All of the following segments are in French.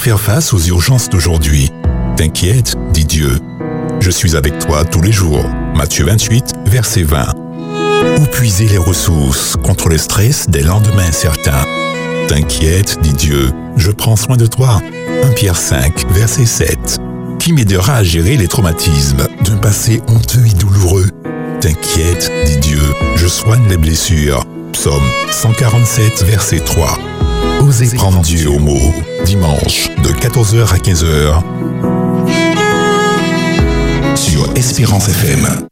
faire face aux urgences d'aujourd'hui. T'inquiète, dit Dieu. Je suis avec toi tous les jours. Matthieu 28, verset 20. Où puiser les ressources contre le stress des lendemains incertains T'inquiète, dit Dieu, je prends soin de toi. 1 Pierre 5, verset 7. Qui m'aidera à gérer les traumatismes d'un passé honteux et douloureux? T'inquiète, dit Dieu, je soigne les blessures. Psaume 147, verset 3. Osez prendre Dieu au mot. Dimanche, de 14h à 15h. Sur Espérance FM.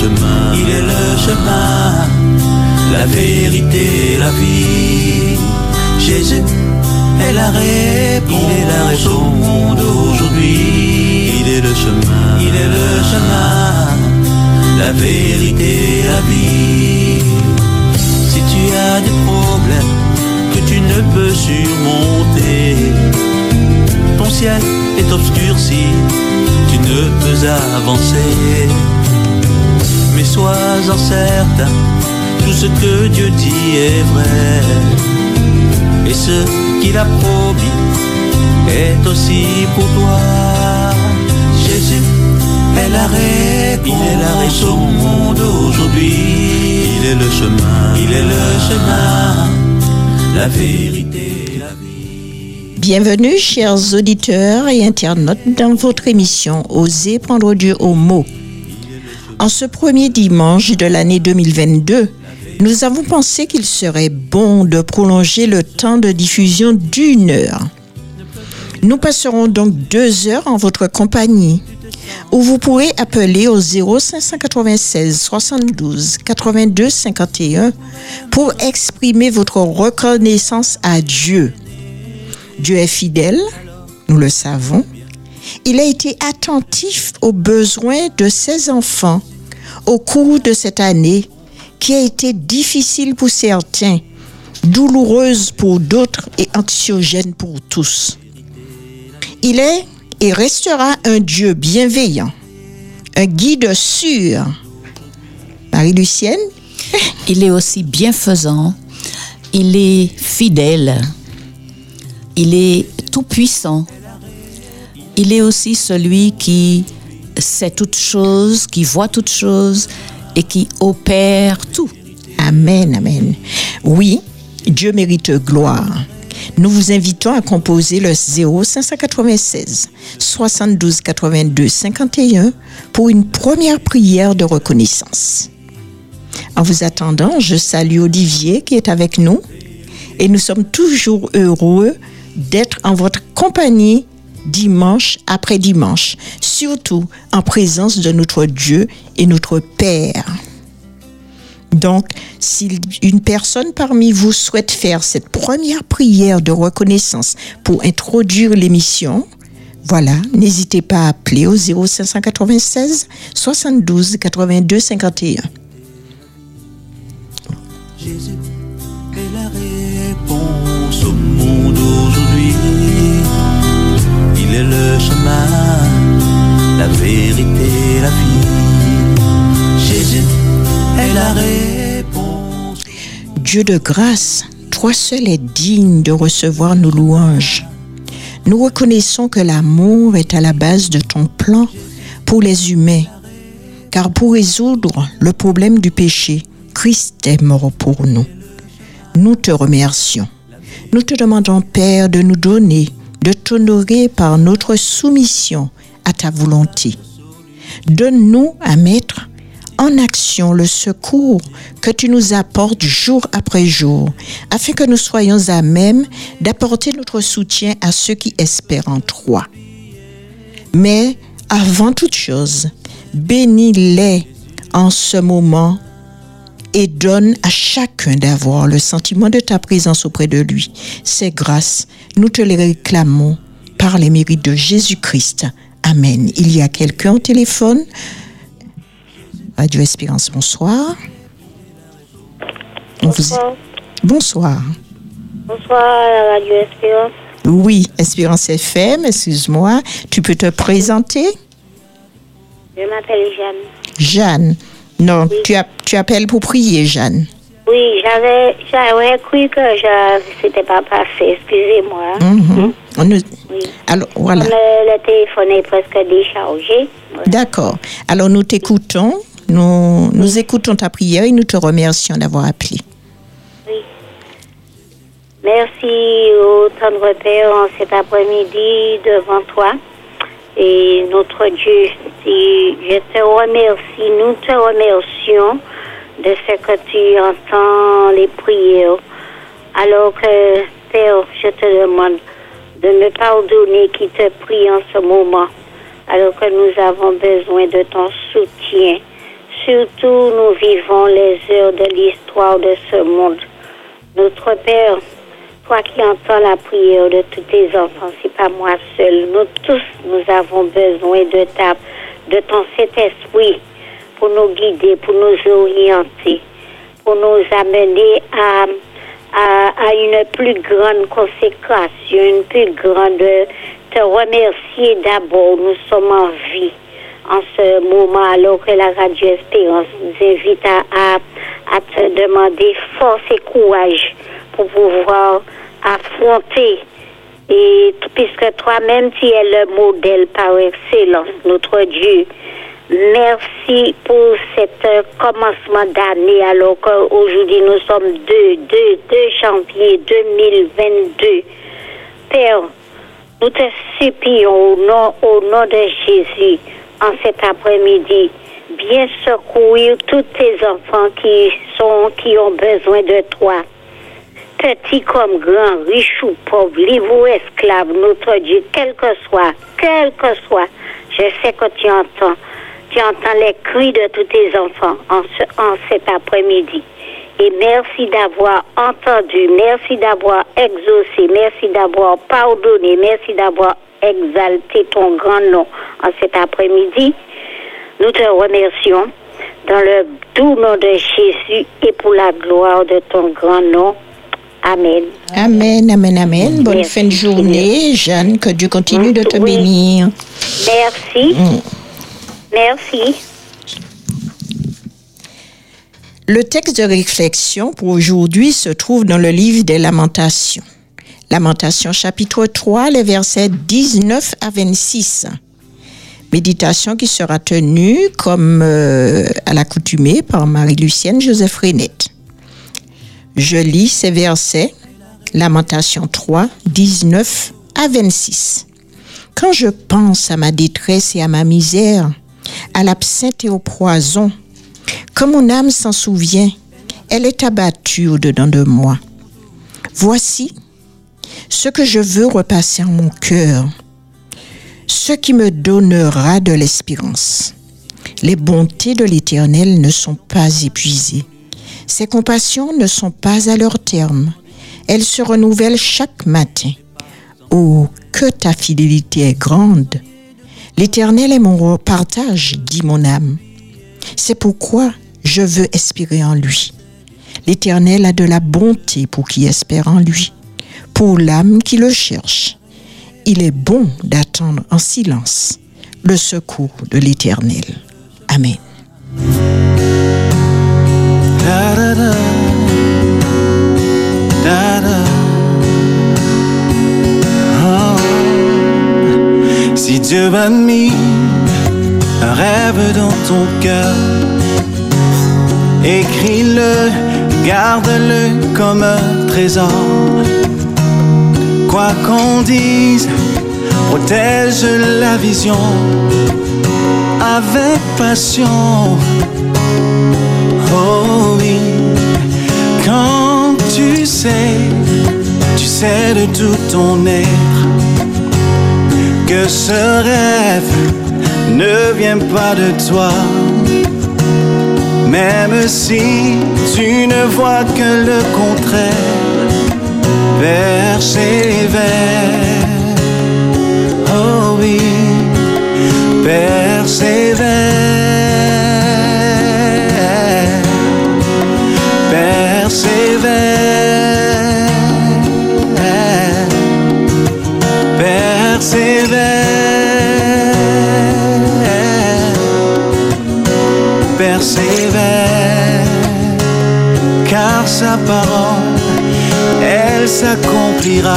Chemin, il est le chemin, la vérité, la vie. Jésus est la réponse, il est la réponse au monde aujourd'hui. Il est le chemin, il est le chemin, la vérité, la vie. Si tu as des problèmes que tu ne peux surmonter, ton ciel est obscurci, tu ne peux avancer. Mais sois-en certain, tout ce que Dieu dit est vrai. Et ce qu'il a promis est aussi pour toi. Jésus est la réponse, il est la réponse au monde aujourd'hui. Il est le chemin, il est le chemin, la vérité, la vie. Bienvenue, chers auditeurs et internautes, dans votre émission Osez prendre Dieu au mot. En ce premier dimanche de l'année 2022, nous avons pensé qu'il serait bon de prolonger le temps de diffusion d'une heure. Nous passerons donc deux heures en votre compagnie, où vous pourrez appeler au 0596 72 82 51 pour exprimer votre reconnaissance à Dieu. Dieu est fidèle, nous le savons. Il a été attentif aux besoins de ses enfants au cours de cette année qui a été difficile pour certains, douloureuse pour d'autres et anxiogène pour tous. Il est et restera un Dieu bienveillant, un guide sûr. Marie-Lucienne, Il est aussi bienfaisant, il est fidèle, il est tout-puissant. Il est aussi celui qui sait toutes choses, qui voit toutes choses et qui opère tout. Amen, Amen. Oui, Dieu mérite gloire. Nous vous invitons à composer le 0596 72 82 51 pour une première prière de reconnaissance. En vous attendant, je salue Olivier qui est avec nous et nous sommes toujours heureux d'être en votre compagnie dimanche après dimanche, surtout en présence de notre Dieu et notre Père. Donc, si une personne parmi vous souhaite faire cette première prière de reconnaissance pour introduire l'émission, voilà, n'hésitez pas à appeler au 0596 72 82 51. Jésus est la réponse est le chemin, vérité, la vie. Jésus est la réponse. Dieu de grâce, toi seul es digne de recevoir nos louanges. Nous reconnaissons que l'amour est à la base de ton plan pour les humains, car pour résoudre le problème du péché, Christ est mort pour nous. Nous te remercions. Nous te demandons, Père, de nous donner, de t'honorer par notre soumission à ta volonté. Donne-nous à mettre en action le secours que tu nous apportes jour après jour, afin que nous soyons à même d'apporter notre soutien à ceux qui espèrent en toi. Mais avant toute chose, bénis-les en ce moment et donne à chacun d'avoir le sentiment de ta présence auprès de lui. Ces grâces, nous te les réclamons par les mérites de Jésus-Christ. Amen. Il y a quelqu'un au téléphone? Radio Espérance, bonsoir. Bonsoir. Bonsoir. Bonsoir à la Radio Espérance. Oui, Espérance FM, excuse-moi. Tu peux te présenter? Je m'appelle Jeanne. Jeanne. Non, Oui. tu, app- tu appelles pour prier, Jeanne. Oui, j'avais j'avais cru que je c'était pas passé, excusez-moi. Mhm. On nous- Oui. Alors, voilà. Le, le téléphone est presque déchargé. Ouais. D'accord. Alors nous t'écoutons, nous, nous écoutons ta prière et nous te remercions d'avoir appelé. Oui. Merci au tendre Père en cet après-midi devant toi. Et notre Dieu, je te remercie, nous te remercions de ce que tu entends les prières. Alors que, Père, je te demande de me pardonner qui te prie en ce moment. Alors que nous avons besoin de ton soutien. Surtout, nous vivons les heures de l'histoire de ce monde. Notre Père, toi qui entends la prière de tous tes enfants, c'est pas moi seul. Nous tous, nous avons besoin de ta, de ton Saint-Esprit pour nous guider, pour nous orienter, pour nous amener à, à, une plus grande consécration, une plus grande te remercier d'abord. Nous sommes en vie en ce moment, alors que la Radio Espérance nous invite à, à te demander force et courage pour pouvoir affronter. Et puisque toi-même, tu es le modèle par excellence, notre Dieu. Merci pour cet euh, commencement d'année, alors qu'aujourd'hui nous sommes 2, 2, 2 janvier 2022. Père, nous te supplions au nom, au nom de Jésus, en cet après-midi, bien secourir tous tes enfants qui sont, qui ont besoin de toi. Petit comme grand, riche ou pauvre, libre ou esclave, notre Dieu, quel que soit, quel que soit, je sais que tu entends. Tu entends les cris de tous tes enfants en, ce- en cet après-midi. Et merci d'avoir entendu, merci d'avoir exaucé, merci d'avoir pardonné, merci d'avoir exalté ton grand nom en cet après-midi. Nous te remercions dans le doux nom de Jésus et pour la gloire de ton grand nom. Amen. Amen, amen, amen. Bonne fin de journée, Jeanne. Que Dieu continue de te Oui. bénir. Merci. Merci. Le texte de réflexion pour aujourd'hui se trouve dans le livre des Lamentations. Lamentations chapitre 3, les versets 19 à 26. Méditation qui sera tenue comme euh, à l'accoutumée par Marie-Lucienne Joseph Renette. Je lis ces versets, Lamentation 3, 19 à 26. Quand je pense à ma détresse et à ma misère, à l'absinthe et au poison, quand mon âme s'en souvient, elle est abattue au-dedans de moi. Voici ce que je veux repasser en mon cœur, ce qui me donnera de l'espérance. Les bontés de l'Éternel ne sont pas épuisées. Ses compassions ne sont pas à leur terme. Elles se renouvellent chaque matin. Oh, que ta fidélité est grande. L'Éternel est mon partage, dit mon âme. C'est pourquoi je veux espérer en lui. L'Éternel a de la bonté pour qui espère en lui, pour l'âme qui le cherche. Il est bon d'attendre en silence le secours de l'Éternel. Amen. Si Dieu m'a mis un rêve dans ton cœur, écris-le, garde-le comme un trésor. Quoi qu'on dise, protège la vision avec passion. Oh oui, quand tu sais, tu sais de tout ton être que ce rêve ne vient pas de toi. Même si tu ne vois que le contraire, persévère. Oh Oh, la.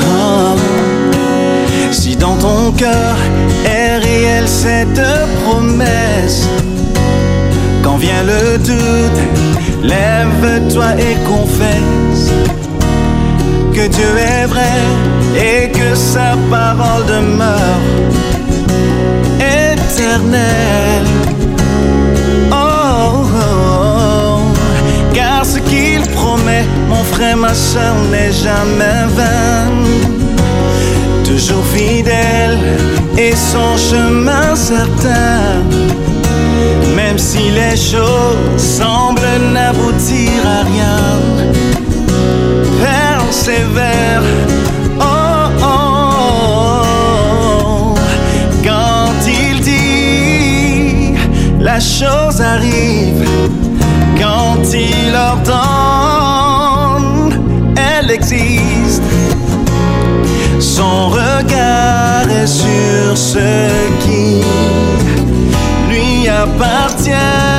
Oh. Si dans ton cœur est réelle cette promesse, quand vient le doute, lève-toi et confesse que Dieu est vrai et que sa parole demeure Oh, oh, oh. car ce qu'il promet, mon frère, ma soeur, n'est jamais vain toujours fidèle et son chemin certain. Même si les choses semblent n'aboutir à rien, persévère. Chose arrive. Quand il ordonne, elle existe. Son regard est sur ce qui lui appartient.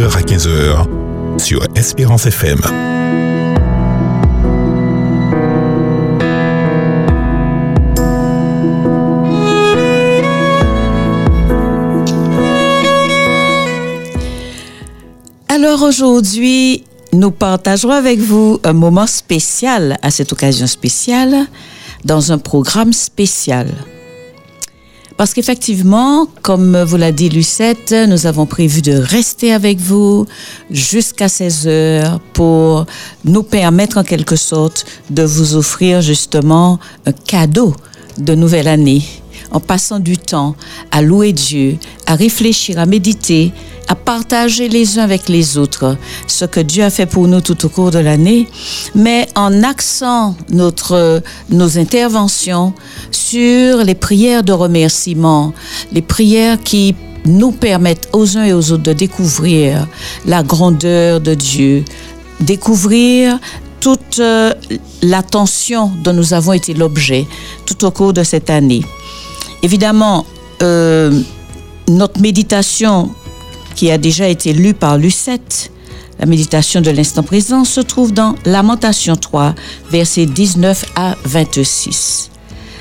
à 15h sur Espérance FM. Alors aujourd'hui, nous partagerons avec vous un moment spécial à cette occasion spéciale dans un programme spécial. Parce qu'effectivement, comme vous l'a dit Lucette, nous avons prévu de rester avec vous jusqu'à 16 heures pour nous permettre en quelque sorte de vous offrir justement un cadeau de nouvelle année en passant du temps à louer Dieu, à réfléchir, à méditer, à partager les uns avec les autres ce que Dieu a fait pour nous tout au cours de l'année, mais en axant notre, nos interventions sur les prières de remerciement, les prières qui nous permettent aux uns et aux autres de découvrir la grandeur de Dieu, découvrir toute euh, l'attention dont nous avons été l'objet tout au cours de cette année. Évidemment, euh, notre méditation qui a déjà été lue par Lucette, la méditation de l'instant présent, se trouve dans Lamentation 3, versets 19 à 26.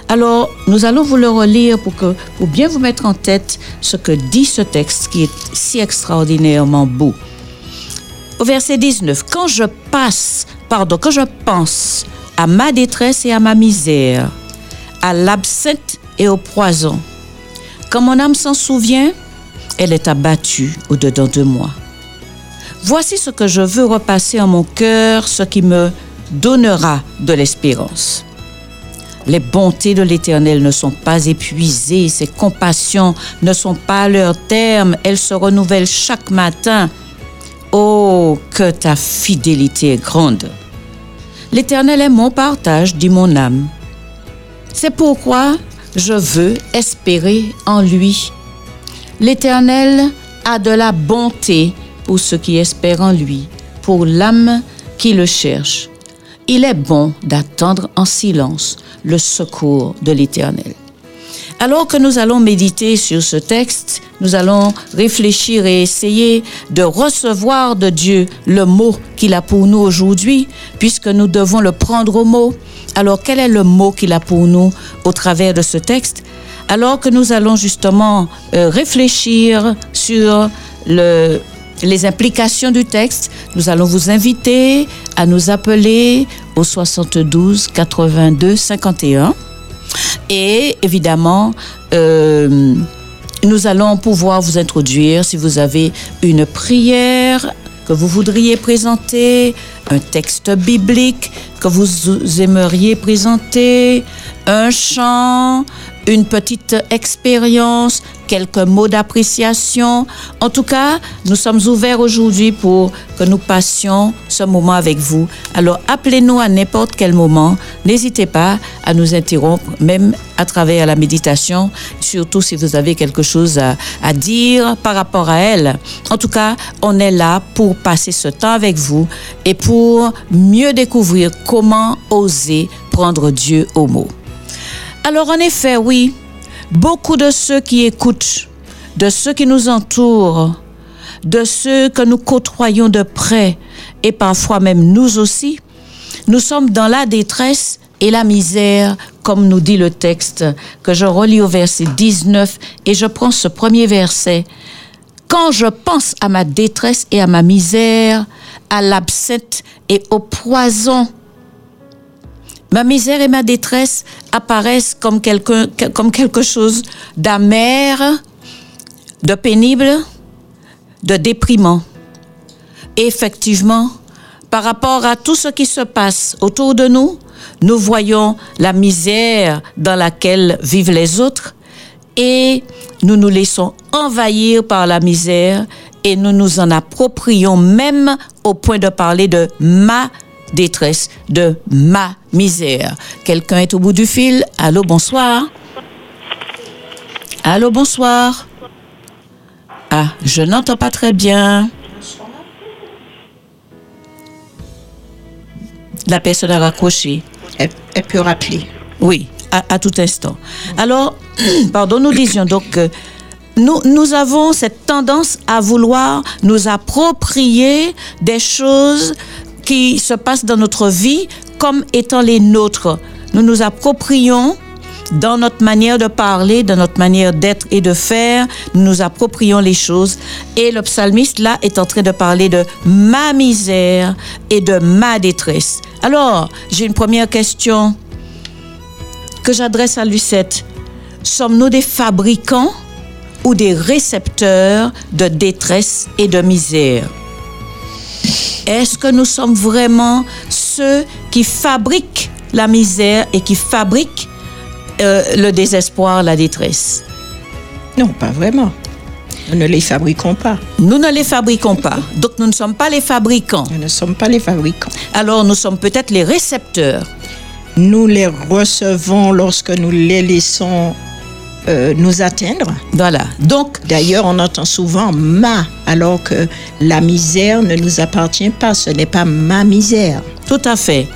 Alors, nous allons vous le relire pour, que, pour bien vous mettre en tête ce que dit ce texte qui est si extraordinairement beau. Au verset 19, quand je passe, pardon, quand je pense à ma détresse et à ma misère, à l'absinthe et au poison, quand mon âme s'en souvient, elle est abattue au-dedans de moi. Voici ce que je veux repasser en mon cœur, ce qui me donnera de l'espérance. Les bontés de l'Éternel ne sont pas épuisées, ses compassions ne sont pas à leur terme, elles se renouvellent chaque matin. Oh, que ta fidélité est grande. L'Éternel est mon partage, dit mon âme. C'est pourquoi je veux espérer en lui. L'Éternel a de la bonté pour ceux qui espèrent en lui, pour l'âme qui le cherche. Il est bon d'attendre en silence le secours de l'Éternel. Alors que nous allons méditer sur ce texte, nous allons réfléchir et essayer de recevoir de Dieu le mot qu'il a pour nous aujourd'hui, puisque nous devons le prendre au mot. Alors quel est le mot qu'il a pour nous au travers de ce texte? Alors que nous allons justement euh, réfléchir sur le, les implications du texte, nous allons vous inviter à nous appeler au 72 82 51. Et évidemment, euh, nous allons pouvoir vous introduire si vous avez une prière que vous voudriez présenter, un texte biblique que vous aimeriez présenter, un chant, une petite expérience, quelques mots d'appréciation. En tout cas, nous sommes ouverts aujourd'hui pour que nous passions ce moment avec vous. Alors, appelez-nous à n'importe quel moment. N'hésitez pas à nous interrompre, même à travers la méditation, surtout si vous avez quelque chose à, dire par rapport à elle. En tout cas, on est là pour passer ce temps avec vous et pour mieux découvrir comment oser prendre Dieu au mot. Alors en effet, oui, beaucoup de ceux qui écoutent, de ceux qui nous entourent, de ceux que nous côtoyons de près, et parfois même nous aussi, nous sommes dans la détresse et la misère, comme nous dit le texte que je relis au verset 19, et je prends ce premier verset. Quand je pense à ma détresse et à ma misère, à l'absinthe et au poison, Ma misère et ma détresse apparaissent comme quelque, comme quelque chose d'amer, de pénible, de déprimant. Effectivement, par rapport à tout ce qui se passe autour de nous, nous voyons la misère dans laquelle vivent les autres et nous nous laissons envahir par la misère et nous nous en approprions même au point de parler de ma détresse, de ma misère. Quelqu'un est au bout du fil. Allô, bonsoir. Allô, bonsoir. Ah, je n'entends pas très bien. La personne a raccroché. Elle, elle peut rappeler. Oui, à, à tout instant. Alors, pardon, nous disions donc que nous, nous avons cette tendance à vouloir nous approprier des choses qui se passent dans notre vie comme étant les nôtres. Nous nous approprions dans notre manière de parler, dans notre manière d'être et de faire, nous nous approprions les choses. Et le psalmiste, là, est en train de parler de ma misère et de ma détresse. Alors, j'ai une première question que j'adresse à Lucette. Sommes-nous des fabricants ou des récepteurs de détresse et de misère? Est-ce que nous sommes vraiment ceux qui fabriquent la misère et qui fabriquent euh, le désespoir, la détresse? Non, pas vraiment. Nous ne les fabriquons pas. Nous ne les fabriquons pas. Donc nous ne sommes pas les fabricants. Nous ne sommes pas les fabricants. Alors nous sommes peut-être les récepteurs. Nous les recevons lorsque nous les laissons euh, nous atteindre. Voilà. Donc, D'ailleurs, on entend souvent ma, alors que la misère ne nous appartient pas. Ce n'est pas ma misère. Tout à fait.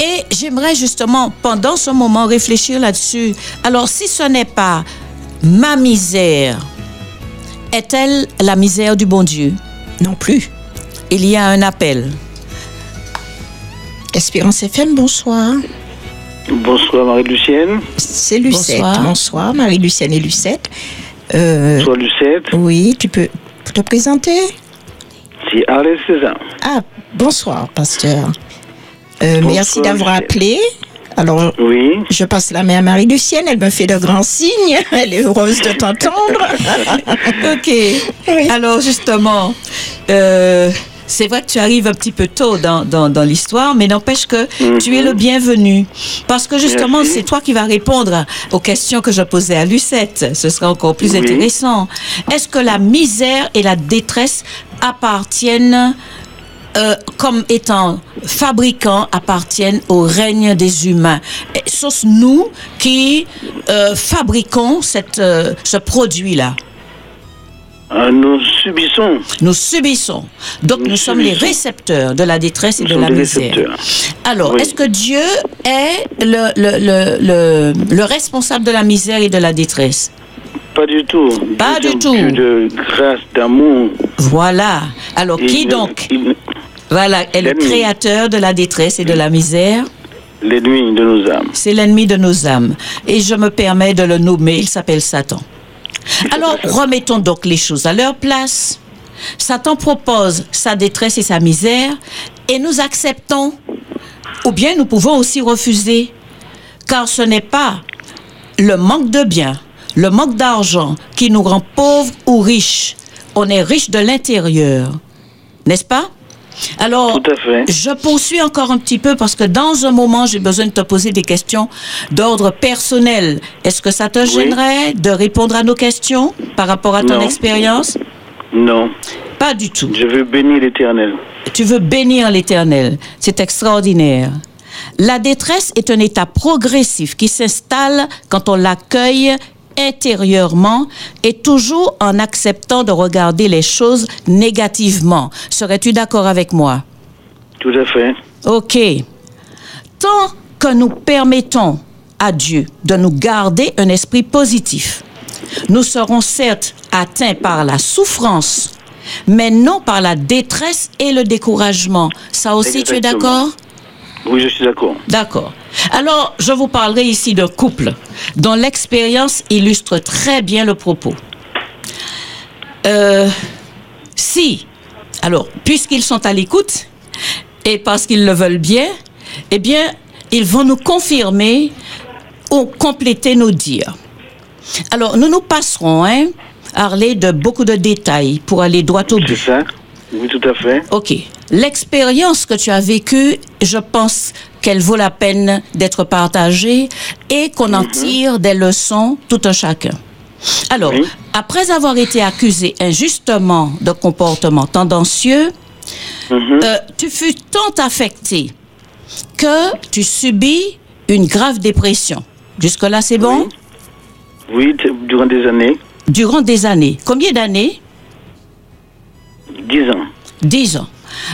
Et j'aimerais justement, pendant ce moment, réfléchir là-dessus. Alors, si ce n'est pas ma misère, est-elle la misère du bon Dieu? Non plus. Il y a un appel. Espérance FM, bonsoir. Bonsoir Marie-Lucienne. C'est Lucette. Bonsoir. Bonsoir, Marie-Lucienne et Lucette. Euh, Bonsoir Lucette. oui, tu peux te présenter C'est Arlès Cézanne. Ah, bonsoir, pasteur. Euh, Bonsoir, merci d'avoir appelé. Alors, Oui. je passe la main à Marie-Lucienne, elle me fait de grands signes, elle est heureuse de t'entendre. Ok. Alors justement, euh, c'est vrai que tu arrives un petit peu tôt dans, dans, dans l'histoire, mais n'empêche que tu es le bienvenu. Parce que justement, c'est toi qui vas répondre aux questions que je posais à Lucette. Ce sera encore plus Oui. intéressant. Est-ce que la misère et la détresse appartiennent euh, comme étant fabricants appartiennent au règne des humains? Sauf nous qui euh, fabriquons cette, euh, ce produit-là. Euh, nous subissons. Nous subissons. Donc nous, Nous sommes les récepteurs de la détresse et Nous de la misère. récepteurs. Alors, Oui. est-ce que Dieu est le, le, le, le, le responsable de la misère et de la détresse? Pas du tout. Pas Dieu du tout. Dieu de grâce, d'amour. Voilà. Alors, Et qui donc il- voilà, est le créateur de la détresse et de la misère? L'ennemi de nos âmes. C'est l'ennemi de nos âmes. Et je me permets de le nommer, il s'appelle Satan. Alors, remettons donc les choses à leur place. Satan propose sa détresse et sa misère, et nous acceptons, ou bien nous pouvons aussi refuser, car ce n'est pas le manque de biens, le manque d'argent qui nous rend pauvres ou riches. On est riche de l'intérieur, n'est-ce pas? Alors, Tout à fait. je poursuis encore un petit peu parce que dans un moment, j'ai besoin de te poser des questions d'ordre personnel. Est-ce que ça te gênerait de répondre à nos questions par rapport à ton Non. expérience? Non. Pas du tout. Je veux bénir l'éternel. Tu veux bénir l'Éternel. C'est extraordinaire. La détresse est un état progressif qui s'installe quand on l'accueille intérieurement et toujours en acceptant de regarder les choses négativement. Serais-tu d'accord avec moi? Tout à fait. OK. Tant que nous permettons à Dieu de nous garder un esprit positif, nous serons certes atteints par la souffrance, mais non par la détresse et le découragement. Ça aussi, tu es d'accord? Oui, je suis d'accord. D'accord. Alors, je vous parlerai ici d'un couple dont l'expérience illustre très bien le propos. Euh, si, alors, puisqu'ils sont à l'écoute et parce qu'ils le veulent bien, eh bien, ils vont nous confirmer ou compléter nos dires. Alors, nous nous passerons, hein, Harley, de beaucoup de détails pour aller droit au C'est but. ça Oui, tout à fait. OK. L'expérience que tu as vécue, je pense qu'elle vaut la peine d'être partagée et qu'on en tire des leçons tout un chacun. Alors, Oui. après avoir été accusé injustement de comportement tendancieux, Mhm. euh, tu fus tant affecté que tu subis une grave dépression. Jusque-là, c'est bon? Oui, durant des années. Durant des années. Combien d'années? Dix ans. 10 ans.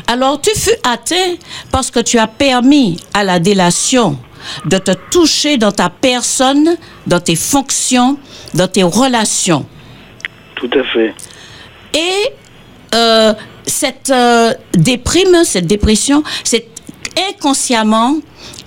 Alors tu fus atteint parce que tu as permis à la délation de te toucher dans ta personne, dans tes fonctions, dans tes relations. Tout à fait. Et euh, cette euh, déprime, cette dépression, c'est inconsciemment,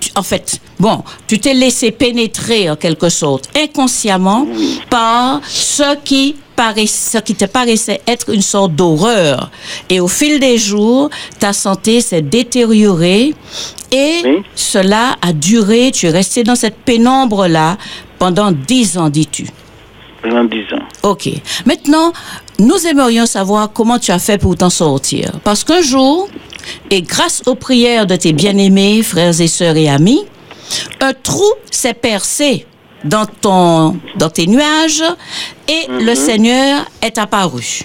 tu- en fait, bon, tu t'es laissé pénétrer en quelque sorte, inconsciemment, par ce qui, ce qui te paraissait être une sorte d'horreur. Et au fil des jours, ta santé s'est détériorée et Oui. cela a duré, tu es resté dans cette pénombre-là pendant dix ans, dis-tu. Pendant dix ans. OK. Maintenant, nous aimerions savoir comment tu as fait pour t'en sortir. Parce qu'un jour, et grâce aux prières de tes bien-aimés, frères et sœurs et amis, un trou s'est percé dans, ton, dans tes nuages et le Seigneur est apparu.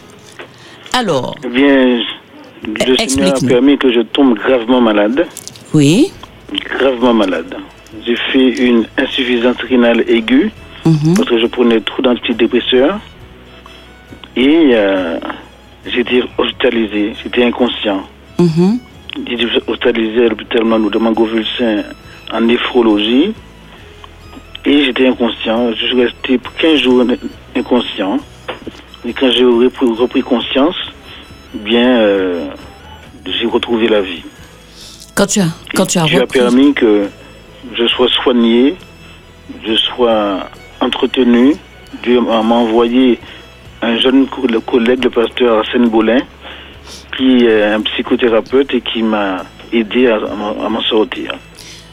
Alors, Eh bien, le Seigneur a permis que je tombe gravement malade. oui, Gravement malade. J'ai fait une insuffisance rénale aiguë mhm, parce que je prenais trop d'antidépresseurs. Et euh, j'étais hospitalisé. J'étais inconscient. mhm, J'étais hospitalisé à l'hôpital Mano de Mangovulsin en néphrologie. Et j'étais inconscient. Je suis resté pour 15 jours inconscient. Et quand j'ai repris, repris conscience, bien, euh, j'ai retrouvé la vie. quand tu as, quand tu as Dieu a repris, permis que je sois soigné, je sois entretenu. Dieu m'a envoyé un jeune collègue, le pasteur Arsène Bolin, qui est un psychothérapeute et qui m'a aidé à, à m'en- sortir.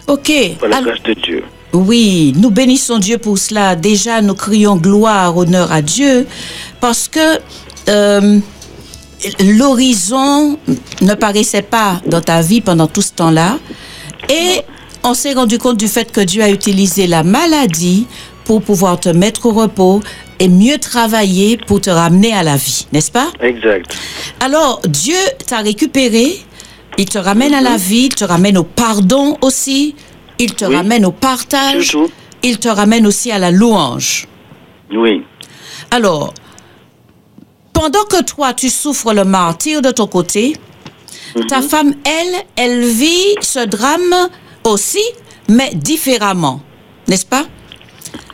Ok. par la grâce de Dieu. Oui, nous bénissons Dieu pour cela. Déjà, nous crions gloire, honneur à Dieu, parce que euh, l'horizon ne paraissait pas dans ta vie pendant tout ce temps-là. Et on s'est rendu compte du fait que Dieu a utilisé la maladie pour pouvoir te mettre au repos et mieux travailler pour te ramener à la vie, n'est-ce pas? Exact. Alors, Dieu t'a récupéré, il te ramène à la vie, il te ramène au pardon aussi, il te Oui. ramène au partage, Surtout. il te ramène aussi à la louange. Oui. Alors, pendant que toi, tu souffres le martyr de ton côté, ta femme, elle, elle vit ce drame aussi, mais différemment, n'est-ce pas?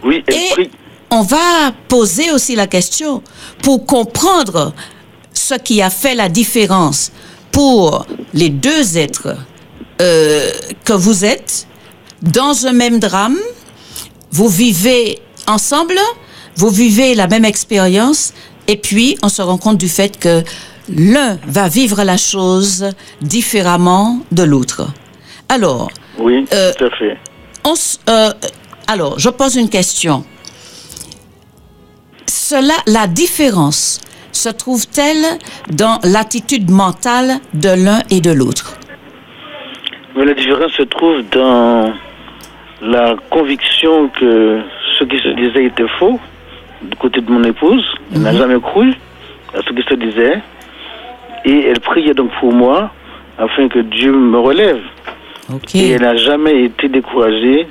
Oui, elle Et prie. on va poser aussi la question pour comprendre ce qui a fait la différence pour les deux êtres euh, que vous êtes dans un même drame. Vous vivez ensemble, vous vivez la même expérience, et puis on se rend compte du fait que l'un va vivre la chose différemment de l'autre. Alors, Oui, Euh, tout à fait. on s- euh, alors, je pose une question. Cela, la différence se trouve-t-elle dans l'attitude mentale de l'un et de l'autre? Mais la différence se trouve dans la conviction que ce qui se disait était faux du côté de mon épouse. Elle Mhm. n'a jamais cru à ce qui se disait. Et elle priait donc pour moi afin que Dieu me relève. Et elle n'a jamais été découragée,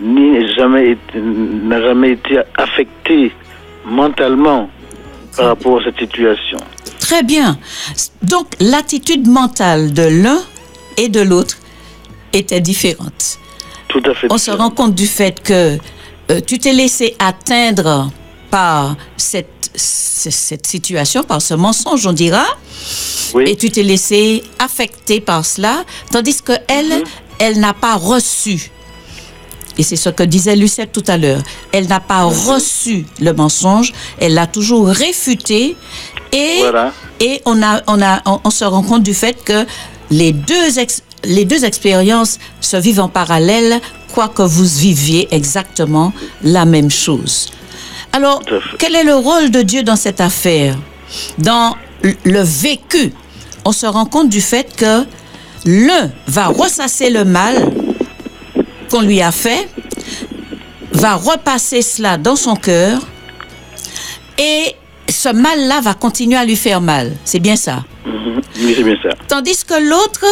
ni n'a jamais été, n'a jamais été affectée mentalement par rapport à cette situation. Très bien. Donc, l'attitude mentale de l'un et de l'autre était différente. Tout à fait. On se rend compte du fait que euh, tu t'es laissé atteindre par cette, situation, par ce mensonge, on dira. Oui. et tu t'es laissé affecter par cela, tandis que elle, elle n'a pas reçu. Et c'est ce que disait Lucette tout à l'heure. Elle n'a pas reçu le mensonge, elle l'a toujours réfuté, et Voilà. et on a on a on, on se rend compte du fait que les deux ex- les deux expériences se vivent en parallèle, quoique vous viviez exactement la même chose. Alors, quel est le rôle de Dieu dans cette affaire? Dans le vécu, on se rend compte du fait que l'un va ressasser le mal qu'on lui a fait, va repasser cela dans son cœur, et ce mal-là va continuer à lui faire mal. C'est bien ça? Mhm. Oui, c'est bien ça. Tandis que l'autre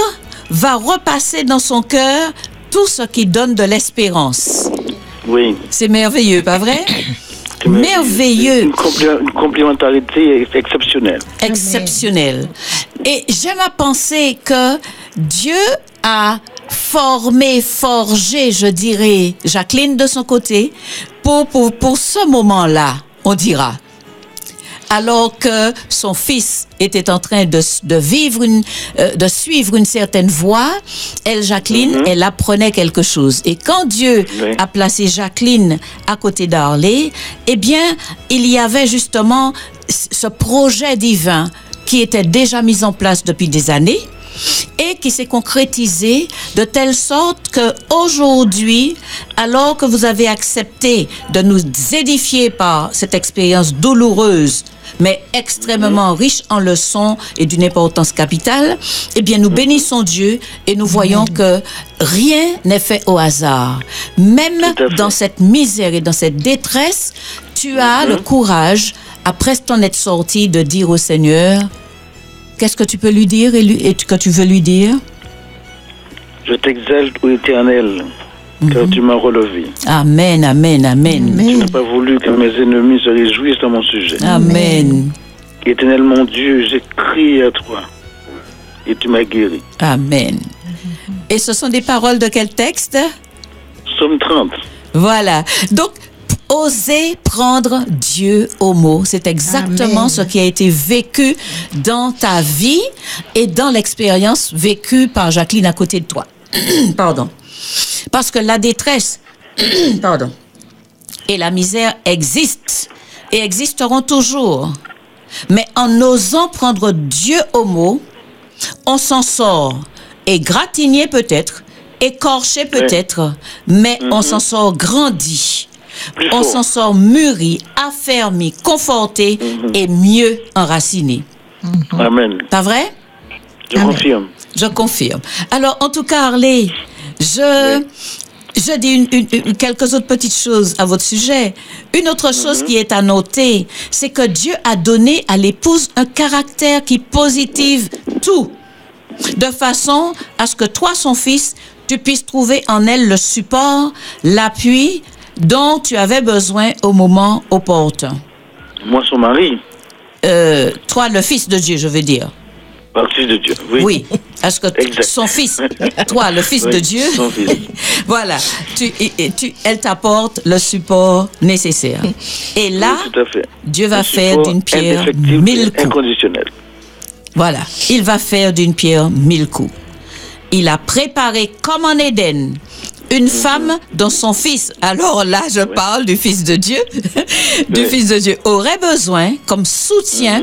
va repasser dans son cœur tout ce qui donne de l'espérance. Oui. C'est merveilleux, pas vrai? Merveilleux. Une, complé- une complémentarité exceptionnelle. exceptionnel. Et j'aime à penser que Dieu a formé, forgé, je dirais, Jacqueline de son côté, pour, pour, pour ce moment-là, on dira. Alors que son fils était en train de, de vivre une, euh, de suivre une certaine voie, elle, Jacqueline, elle apprenait quelque chose. Et quand Dieu Oui. a placé Jacqueline à côté d'Harley, eh bien, il y avait justement ce projet divin qui était déjà mis en place depuis des années et qui s'est concrétisé de telle sorte que aujourd'hui, alors que vous avez accepté de nous édifier par cette expérience douloureuse, mais extrêmement riche en leçons et d'une importance capitale, eh bien, nous bénissons Dieu et nous voyons que rien n'est fait au hasard. Même dans cette misère et dans cette détresse, tu as le courage, après t'en être sorti, de dire au Seigneur, qu'est-ce que tu peux lui dire et, lui, et que tu veux lui dire? Je t'exalte, ô éternel, car tu m'as relevé. Amen, amen, amen. Tu Amen. n'as pas voulu que mes ennemis se réjouissent dans mon sujet. Amen. Éternel mon Dieu, j'ai crié à toi et tu m'as guéri. Amen. Et ce sont des paroles de quel texte? Somme 30. Voilà. Donc, oser prendre Dieu au mot, c'est exactement Amen. ce qui a été vécu dans ta vie et dans l'expérience vécue par Jacqueline à côté de toi. Pardon. Parce que la détresse, pardon, et la misère existent et existeront toujours. Mais en osant prendre Dieu au mot, on s'en sort égratigné peut-être, écorché peut-être, mais on s'en sort grandi. On s'en sort mûri, affermi, conforté et mieux enraciné. Amen. Pas vrai? Je confirme. Je confirme. Alors, en tout cas, Harley, je, je dis une- une- une- quelques autres petites choses à votre sujet. Une autre chose qui est à noter, c'est que Dieu a donné à l'épouse un caractère qui positive tout, de façon à ce que toi, son fils, tu puisses trouver en elle le support, l'appui dont tu avais besoin au moment opportun. Moi, son mari, Euh, toi, le fils de Dieu, je veux dire. parti de Dieu. Oui. Oui. Est-ce que Exact. son fils, toi, le fils Oui, de Dieu, son fils. voilà, tu, elle t'apporte le support nécessaire. Et là, Oui, tout à fait. Dieu va faire d'une pierre mille coups. Inconditionnel. Voilà, il va faire d'une pierre mille coups. Il a préparé comme en Éden une femme dont son fils, alors là je parle du fils de Dieu, du fils de Dieu, aurait besoin comme soutien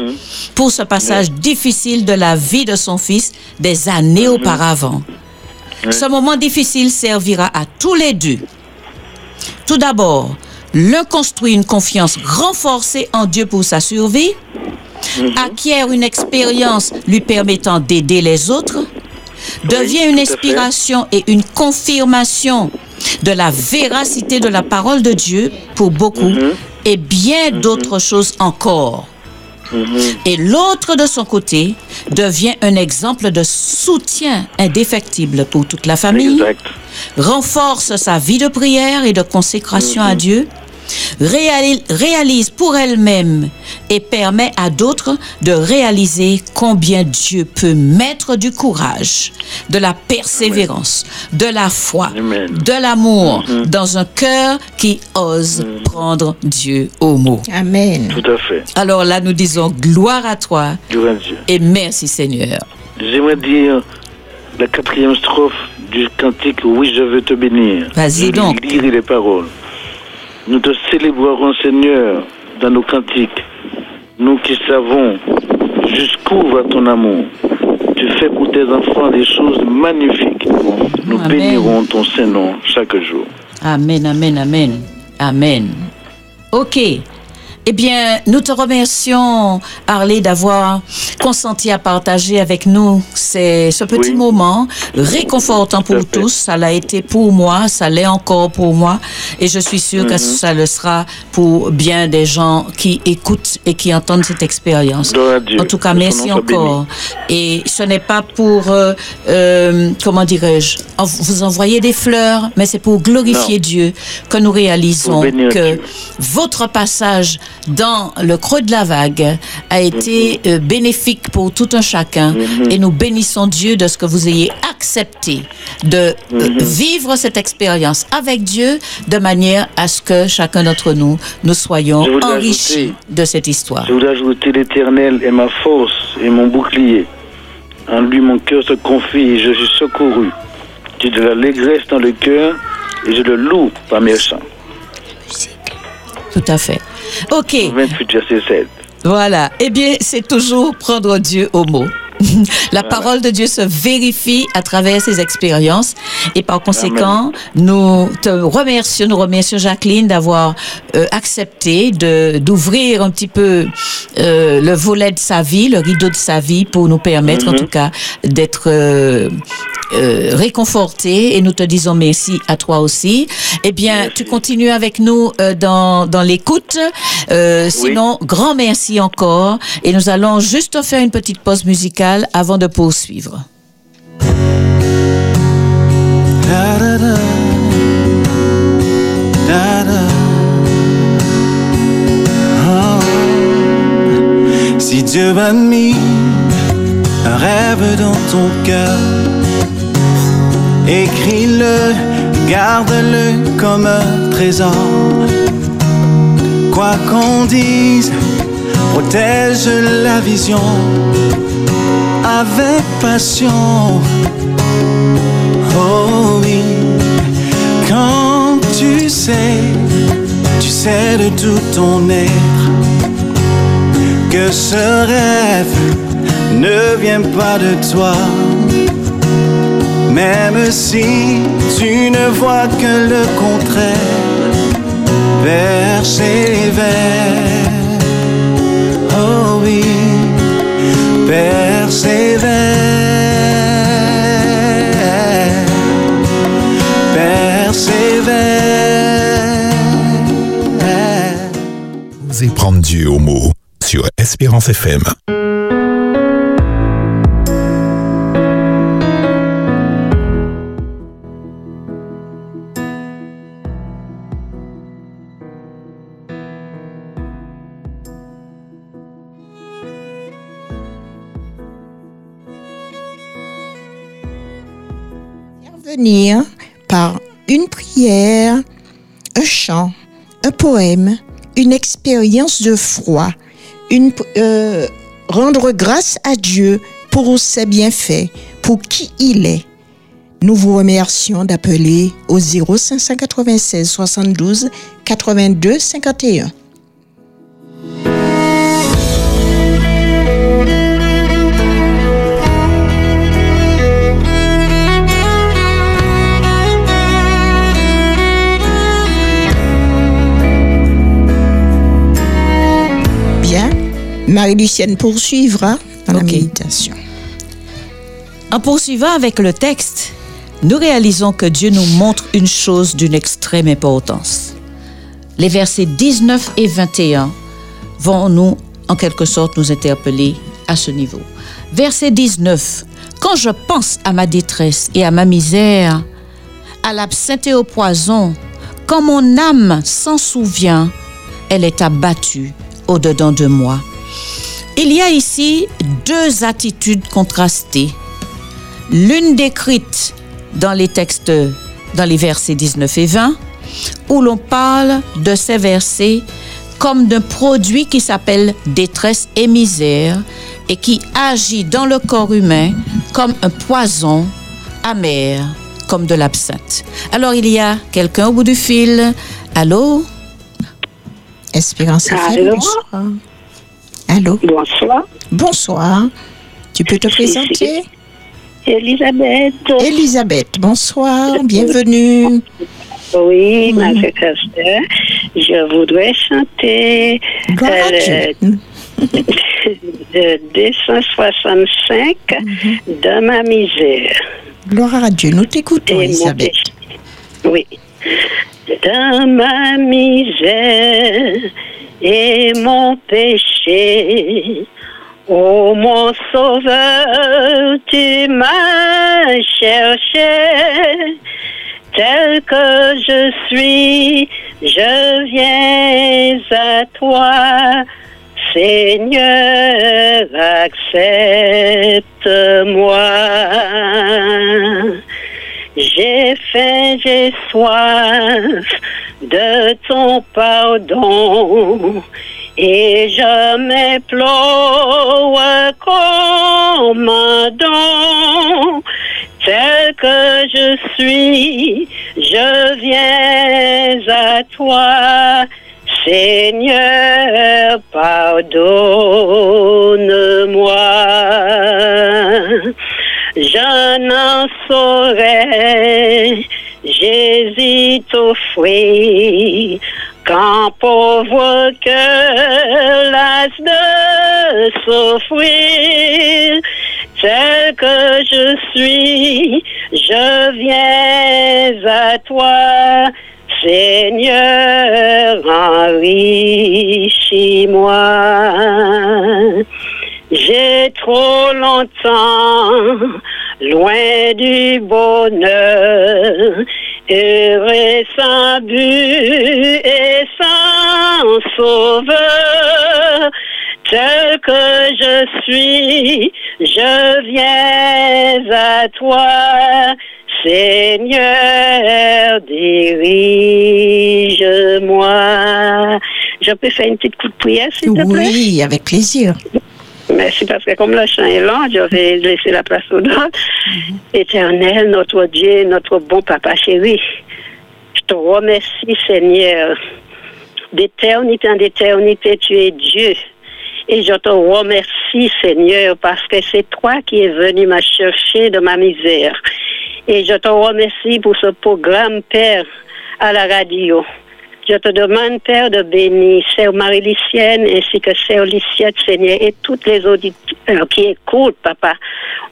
pour ce passage difficile de la vie de son fils des années auparavant. Ce moment difficile servira à tous les deux. Tout d'abord, l'un construit une confiance renforcée en Dieu pour sa survie, acquiert une expérience lui permettant d'aider les autres, devient une inspiration et une confirmation de la véracité de la parole de Dieu pour beaucoup et bien d'autres choses encore. Et l'autre de son côté devient un exemple de soutien indéfectible pour toute la famille, Exact. renforce sa vie de prière et de consécration à Dieu, réalise pour elle-même et permet à d'autres de réaliser combien Dieu peut mettre du courage, de la persévérance, de la foi, de l'amour dans un cœur qui ose prendre Dieu au mot. Amen. Tout à fait. Alors là, nous disons gloire à toi Gloire à Dieu. et merci Seigneur. J'aimerais dire la quatrième strophe du cantique Oui, je veux te bénir. Vas-y donc. lirai les paroles. Nous te célébrerons, Seigneur, dans nos cantiques. Nous qui savons jusqu'où va ton amour. Tu fais pour tes enfants des choses magnifiques. Nous Amen. bénirons ton Saint-Nom chaque jour. Amen, amen, amen. Amen. OK. Eh bien, nous te remercions, Harley, d'avoir consenti à partager avec nous ces- ce petit Oui. moment réconfortant pour tous. Ça l'a été pour moi, ça l'est encore pour moi. Et je suis sûre Mhm. que ça le sera pour bien des gens qui écoutent et qui entendent cette expérience. En tout cas, merci encore. Et ce n'est pas pour, euh, euh, comment dirais-je, en- vous envoyer des fleurs, mais c'est pour glorifier Non. Dieu que nous réalisons que Dieu. votre passage dans le creux de la vague a été Mhm. euh, bénéfique pour tout un chacun. Et nous bénissons Dieu de ce que vous ayez accepté de euh, Mhm. vivre cette expérience avec Dieu de manière à ce que chacun d'entre nous, nous soyons enrichis ajouter- de cette histoire. Je voudrais ajouter l'éternel est ma force et mon bouclier. En lui, mon cœur se confie et je suis secouru. J'ai de l'allégresse dans le cœur et je le loue par mes chants. Tout à fait. OK. 28, verset 7. Voilà. Eh bien, c'est toujours prendre Dieu au mot. La parole de Dieu se vérifie à travers ses expériences. Et par conséquent, nous te remercions, nous remercions Jacqueline d'avoir euh, accepté de d'ouvrir un petit peu euh, le volet de sa vie, le rideau de sa vie pour nous permettre en tout cas d'être euh, euh, réconfortés. Et nous te disons merci à toi aussi. Eh bien, tu continues avec nous euh, dans, dans l'écoute. Euh, Sinon, grand merci encore. Et nous allons juste faire une petite pause musicale avant de poursuivre. Si Dieu a mis un rêve dans ton cœur, écris-le, garde-le comme un trésor. Quoi qu'on dise, protège la vision avec passion. Oh oui, quand tu sais, tu sais de tout ton être que ce rêve ne vient pas de toi, même si tu ne vois que le contraire, persévère. Oh persévère. Persévère. Osez prendre Dieu au mot sur Espérance FM. Par une prière, un chant, un poème, une expérience de une, euh, rendre grâce à Dieu pour ses bienfaits, pour qui il est. Nous vous remercions d'appeler au 0596 72 82 51. Marie-Lucienne poursuivra dans la méditation. En poursuivant avec le texte, nous réalisons que Dieu nous montre une chose d'une extrême importance. Les versets 19 et 21 vont nous, en quelque sorte, nous interpeller à ce niveau. Verset 19. Quand je pense à ma détresse et à ma misère, à l'absinthe et au poison, quand mon âme s'en souvient, elle est abattue au-dedans de moi. Il y a ici deux attitudes contrastées l'une décrite dans les textes, dans les versets 19 et 20, où l'on parle de ces versets comme d'un produit qui s'appelle détresse et misère et qui agit dans le corps humain comme un poison amer, comme de l'absinthe. Alors il y a quelqu'un au bout du fil. Allô? Espérance FM, Allô? bonsoir. Allô, Bonsoir, bonsoir. Tu peux te présenter Elisabeth. Elisabeth, bonsoir, bienvenue. Oui, ma Mhm. chère Esther, je voudrais chanter euh, de 265 de ma misère. Gloire à Dieu, nous t'écoutons, Elisabeth. Oui. Dans ma misère et mon péché, ô mon sauveur, tu m'as cherché. Tel que je suis, je viens à toi. Seigneur, accepte-moi. J'ai faim, j'ai soif de ton pardon et je m'implore comme un don. Tel que je suis, je viens à toi. Seigneur, pardonne-moi. Je n'en saurais, j'hésite au fruit, quand pauvre que las de souffrir, tel que je suis, je viens à toi. Seigneur, enrichis-moi. J'ai trop longtemps, loin du bonheur, heureux sans but et sans sauveur. Tel que je suis, je viens à toi. Seigneur, dirige-moi. Je peux faire une petite coup de prière, s'il te plaît? Oui, avec plaisir. Merci parce que comme le chant est long, je vais laisser la place aux autres. Éternel, notre Dieu, notre bon papa chéri, je te remercie Seigneur. D'éternité en éternité, tu es Dieu. Et je te remercie Seigneur parce que c'est toi qui es venu me chercher de ma misère. Et je te remercie pour ce programme, Père, à la radio. Je te demande, Père, de bénir Sœur Marie-Lycienne ainsi que Sœur Lyciette, Seigneur, et toutes les auditeurs qui écoutent, Papa.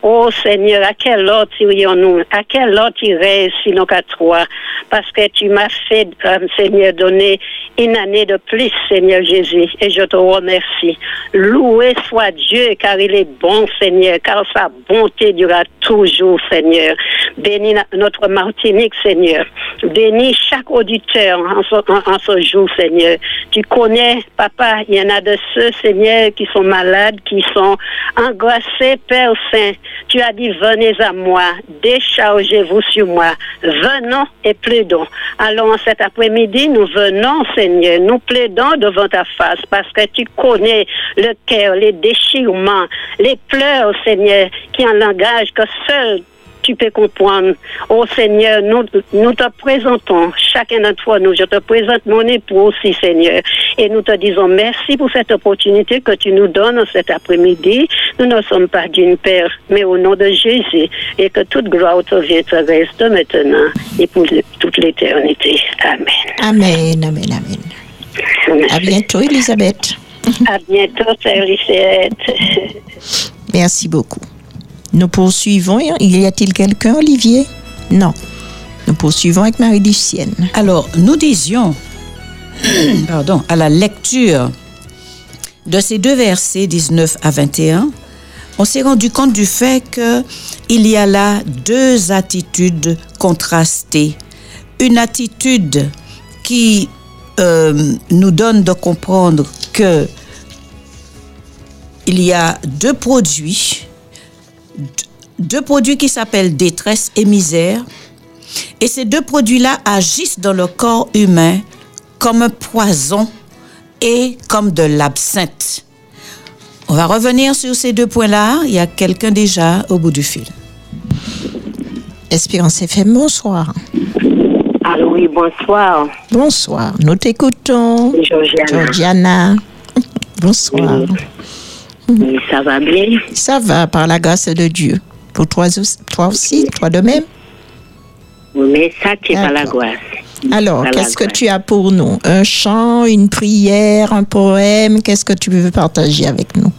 Oh Seigneur, à quel ordre irions-nous? À quel ordre irais sinon qu'à toi? Parce que tu m'as fait, euh, Seigneur, donner une année de plus, Seigneur Jésus, et je te remercie. Loué soit Dieu, car il est bon, Seigneur, car sa bonté durera toujours, Seigneur. Bénis notre Martinique, Seigneur. Bénis chaque auditeur en ce, en ce jour, Seigneur. Tu connais, Papa, il y en a de ceux, Seigneur, qui sont malades, qui sont angoissés, Père Saint. Tu as dit, venez à moi, déchargez-vous sur moi. Venons et plaidons. Alors, cet après-midi, nous venons, Seigneur, nous plaidons devant ta face parce que tu connais le cœur, les déchirements, les pleurs, Seigneur, qui en langage que seul tu peux comprendre. Oh Seigneur, nous, nous te présentons, chacun d'entre nous, je te présente mon époux aussi, Seigneur. Et nous te disons merci pour cette opportunité que tu nous donnes cet après-midi. Nous ne sommes pas d'une Père, mais au nom de Jésus. Et que toute gloire te vienne, te reste maintenant et pour toute l'éternité. Amen. Amen, amen, amen. À bientôt, Elisabeth. À bientôt, Lisette. Merci beaucoup. Nous poursuivons. Y a-t-il quelqu'un, Olivier? Non. Nous poursuivons avec Marie-Lucienne. Alors, nous disions, pardon, à la lecture de ces deux versets 19 à 21, on s'est rendu compte du fait que il y a là deux attitudes contrastées. Une attitude qui euh, nous donne de comprendre que il y a deux produits, deux produits qui s'appellent détresse et misère, et ces deux produits-là agissent dans le corps humain comme un poison et comme de l'absinthe. On va revenir sur ces deux points-là. Il y a quelqu'un déjà au bout du fil. Espérance FM, bonsoir. Allô, oui, bonsoir. Bonsoir. Nous t'écoutons. Georgiana. Georgiana. Bonsoir. Oui, ça va bien? Ça va, par la grâce de Dieu. Pour toi, aussi- toi aussi, toi de même? Oui, mais ça, c'est pas la grâce. Alors, Par qu'est-ce que tu as pour nous? Un chant, une prière, un poème? Qu'est-ce que tu veux partager avec nous?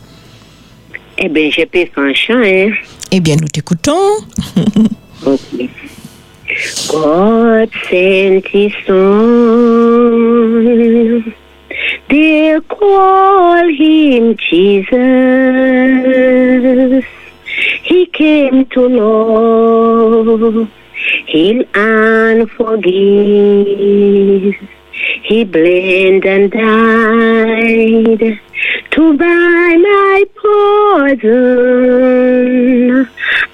Eh bien, j'ai fait un chant, hein. Eh bien, nous t'écoutons. Ok. God sent his son. They call him Jesus. He came to love, and forgive. He bled and died to buy my pardon.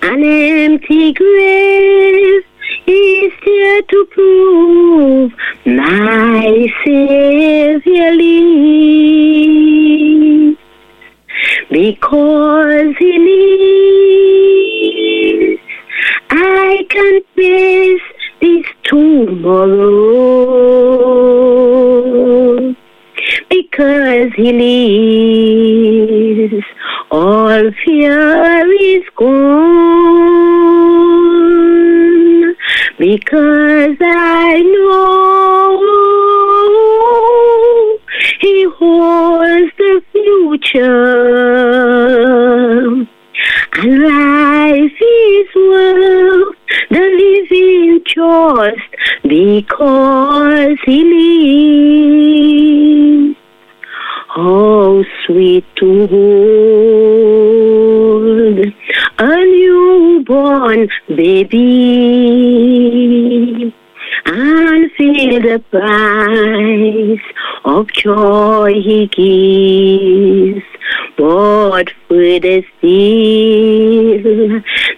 An empty grave is there to prove my Savior lives. Because he lives, I can face this tomorrow. Because he lives, all fear is gone. Because I know he holds the future. And life is worth the living just because he lives. Oh, sweet to hold a newborn baby. And feel the price of joy he gives. But the still,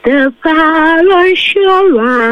the power assurance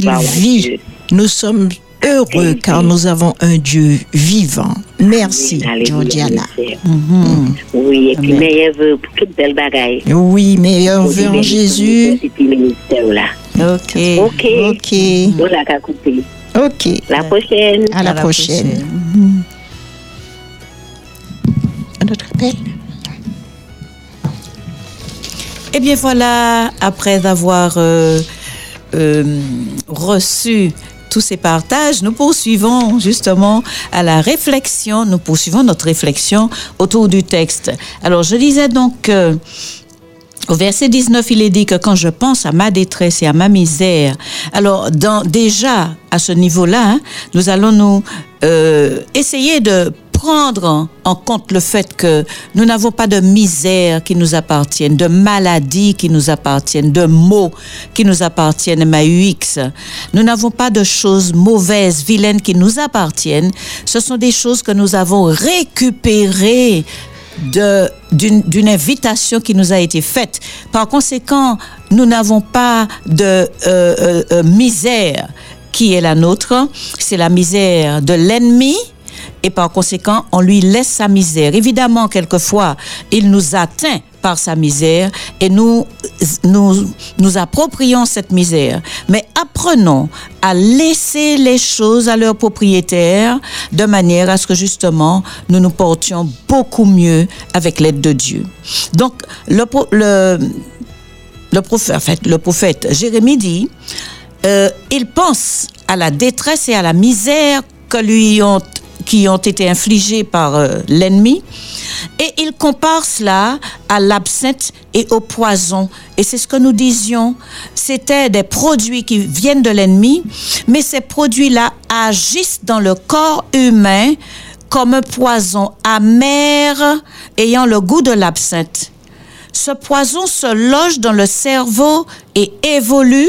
qu'il vit, Dieu. nous sommes heureux car nous avons un Dieu vivant. Merci, Georgiana. Seigneur. Mm. Oui, et puis meilleur vœu pour toute belle bagaille. Oui, meilleur vœu en Jésus. Ok. Ok. Ok, ok. La prochaine. À la prochaine. Un autre appel Eh bien voilà, après avoir euh, euh, reçu tous ces partages, nous poursuivons justement à la réflexion, nous poursuivons notre réflexion autour du texte. Alors je disais donc que au verset 19, il est dit que quand je pense à ma détresse et à ma misère, alors déjà à ce niveau-là, hein, nous allons nous euh, essayer de prendre en, compte le fait que nous n'avons pas de misère qui nous appartienne, de maladies qui nous appartiennent, de maux qui nous appartiennent, MAUX. Nous n'avons pas de choses mauvaises, vilaines qui nous appartiennent. Ce sont des choses que nous avons récupérées d'une invitation qui nous a été faite. Par conséquent, nous n'avons pas de euh, euh, euh, misère qui est la nôtre, c'est la misère de l'ennemi. Et par conséquent, on lui laisse sa misère. Évidemment, quelquefois, il nous atteint par sa misère et nous, nous, nous approprions cette misère. Mais apprenons à laisser les choses à leur propriétaire de manière à ce que justement nous nous portions beaucoup mieux avec l'aide de Dieu. Donc, le, le, le prophète, en fait, le prophète Jérémie dit, euh, il pense à la détresse et à la misère que lui ont, qui ont été infligées par euh, l'ennemi, et il compare cela à l'absinthe et au poison. Et c'est ce que nous disions, c'était des produits qui viennent de l'ennemi, mais ces produits-là agissent dans le corps humain comme un poison amer ayant le goût de l'absinthe. Ce poison se loge dans le cerveau et évolue,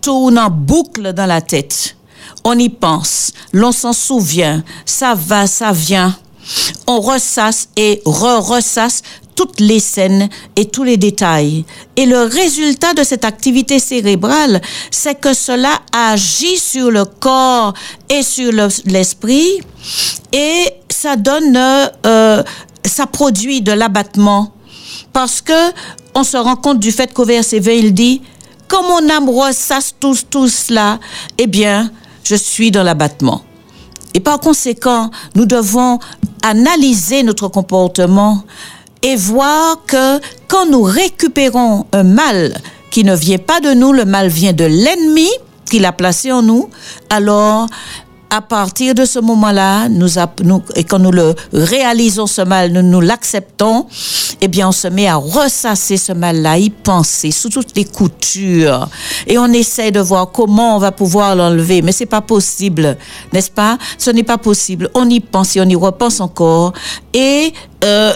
tourne en boucle dans la tête. On y pense, l'on s'en souvient, ça va, ça vient. On ressasse et re-ressasse toutes les scènes et tous les détails. Et le résultat de cette activité cérébrale, c'est que cela agit sur le corps et sur le- l'esprit et ça donne, euh, ça produit de l'abattement parce que on se rend compte du fait qu'au verset 20, il dit, comme mon âme ressasse tout, tout cela, eh bien, je suis dans l'abattement. Et par conséquent, nous devons analyser notre comportement et voir que quand nous récupérons un mal qui ne vient pas de nous, le mal vient de l'ennemi qui l'a placé en nous, alors à partir de ce moment-là, nous, nous- et quand nous le réalisons ce mal, nous, nous l'acceptons, eh bien, on se met à ressasser ce mal-là, y penser sous toutes les coutures, et on essaie de voir comment on va pouvoir l'enlever. Mais c'est pas possible, n'est-ce pas? Ce n'est pas possible. On y pense et on y repense encore, et euh,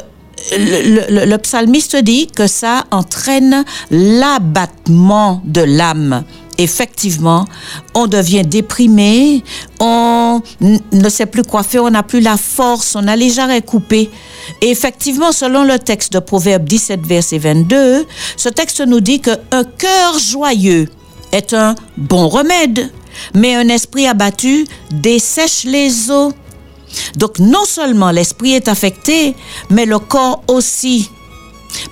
le, le- le psalmiste dit que ça entraîne l'abattement de l'âme. Effectivement, on devient déprimé, on ne sait plus quoi faire, on n'a plus la force, on a les jarrets coupés. Et effectivement, selon le texte de Proverbe 17, verset 22, ce texte nous dit qu'un cœur joyeux est un bon remède, mais un esprit abattu dessèche les eaux. Donc non seulement l'esprit est affecté, mais le corps aussi.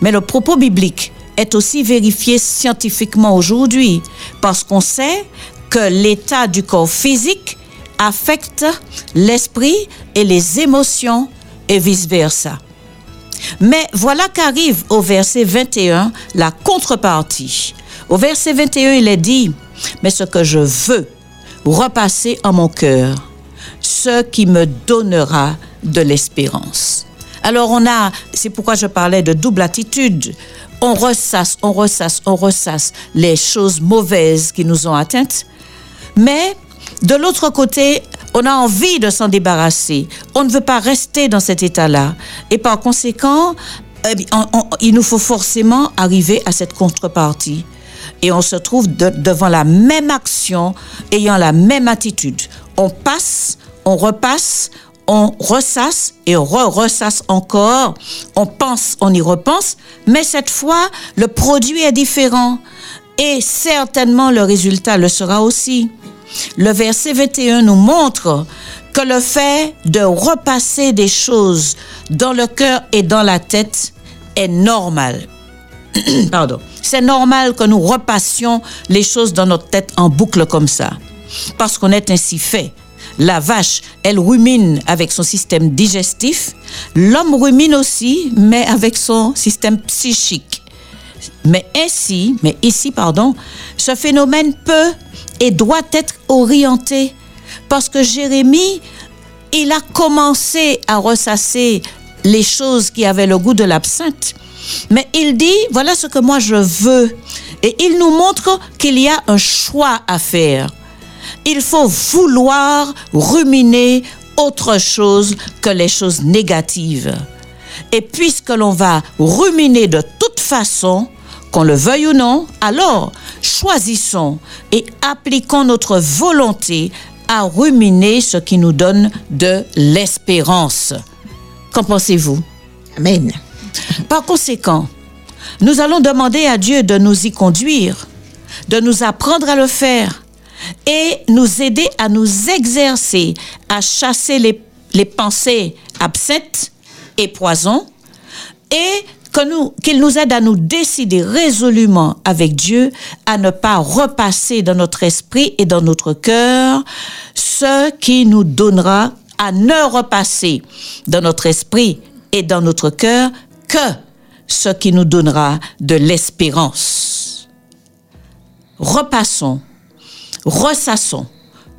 Mais le propos biblique est aussi vérifié scientifiquement aujourd'hui parce qu'on sait que l'état du corps physique affecte l'esprit et les émotions et vice-versa. Mais voilà qu'arrive au verset 21 la contrepartie. Au verset 21, il est dit, mais ce que je veux repasser en mon cœur, ce qui me donnera de l'espérance. Alors on a, c'est pourquoi je parlais de double attitude. On ressasse, on ressasse, on ressasse les choses mauvaises qui nous ont atteintes, mais de l'autre côté, on a envie de s'en débarrasser. On ne veut pas rester dans cet état-là. Et par conséquent, eh il nous faut forcément arriver à cette contrepartie. et on se trouve de- devant la même action, ayant la même attitude. On passe, on repasse, on ressasse et on re-ressasse encore. On pense, on y repense, mais cette fois, le produit est différent et certainement le résultat le sera aussi. Le verset 21 nous montre que le fait de repasser des choses dans le cœur et dans la tête est normal. Pardon. C'est normal que nous repassions les choses dans notre tête en boucle comme ça. Parce qu'on est ainsi fait. La vache, elle rumine avec son système digestif. L'homme rumine aussi, mais avec son système psychique. Mais ainsi, mais ici, pardon, ce phénomène peut et doit être orienté. Parce que Jérémie, il a commencé à ressasser les choses qui avaient le goût de l'absinthe. Mais il dit, voilà ce que moi je veux. Et il nous montre qu'il y a un choix à faire. Il faut vouloir ruminer autre chose que les choses négatives. Et puisque l'on va ruminer de toute façon, qu'on le veuille ou non, alors choisissons et appliquons notre volonté à ruminer ce qui nous donne de l'espérance. Qu'en pensez-vous? Amen. Par conséquent, nous allons demander à Dieu de nous y conduire, de nous apprendre à le faire et nous aider à nous exercer, à chasser les, les pensées absentes et poisons et que nous- qu'il nous aide à nous décider résolument avec Dieu à ne pas repasser dans notre esprit et dans notre cœur ce qui nous donnera à ne repasser dans notre esprit et dans notre cœur que ce qui nous donnera de l'espérance. Repassons, ressassons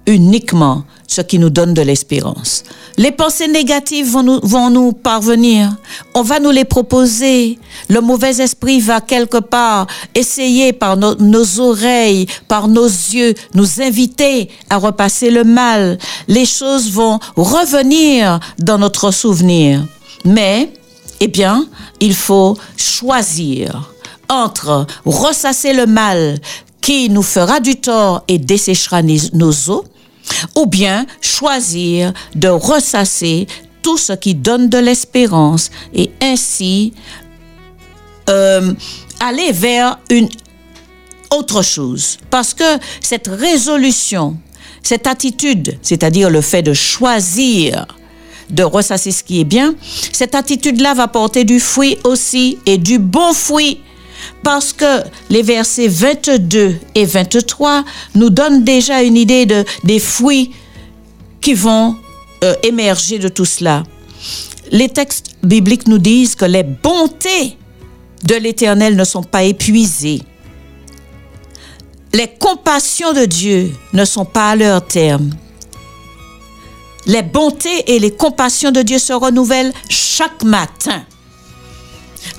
uniquement ce qui nous donne de l'espérance. Les pensées négatives vont nous, vont nous parvenir. On va nous les proposer. Le mauvais esprit va quelque part essayer par nos- nos oreilles, par nos yeux, nous inviter à repasser le mal. Les choses vont revenir dans notre souvenir. Mais, eh bien, il faut choisir entre ressasser le mal qui nous fera du tort et desséchera nos os, ou bien choisir de ressasser tout ce qui donne de l'espérance et ainsi euh, aller vers une autre chose. Parce que cette résolution, cette attitude, c'est-à-dire le fait de choisir de ressasser ce qui est bien, cette attitude-là va porter du fruit aussi et du bon fruit. Parce que les versets 22 et 23 nous donnent déjà une idée de, des fruits qui vont euh, émerger de tout cela. Les textes bibliques nous disent que les bontés de l'Éternel ne sont pas épuisées. Les compassions de Dieu ne sont pas à leur terme. Les bontés et les compassions de Dieu se renouvellent chaque matin.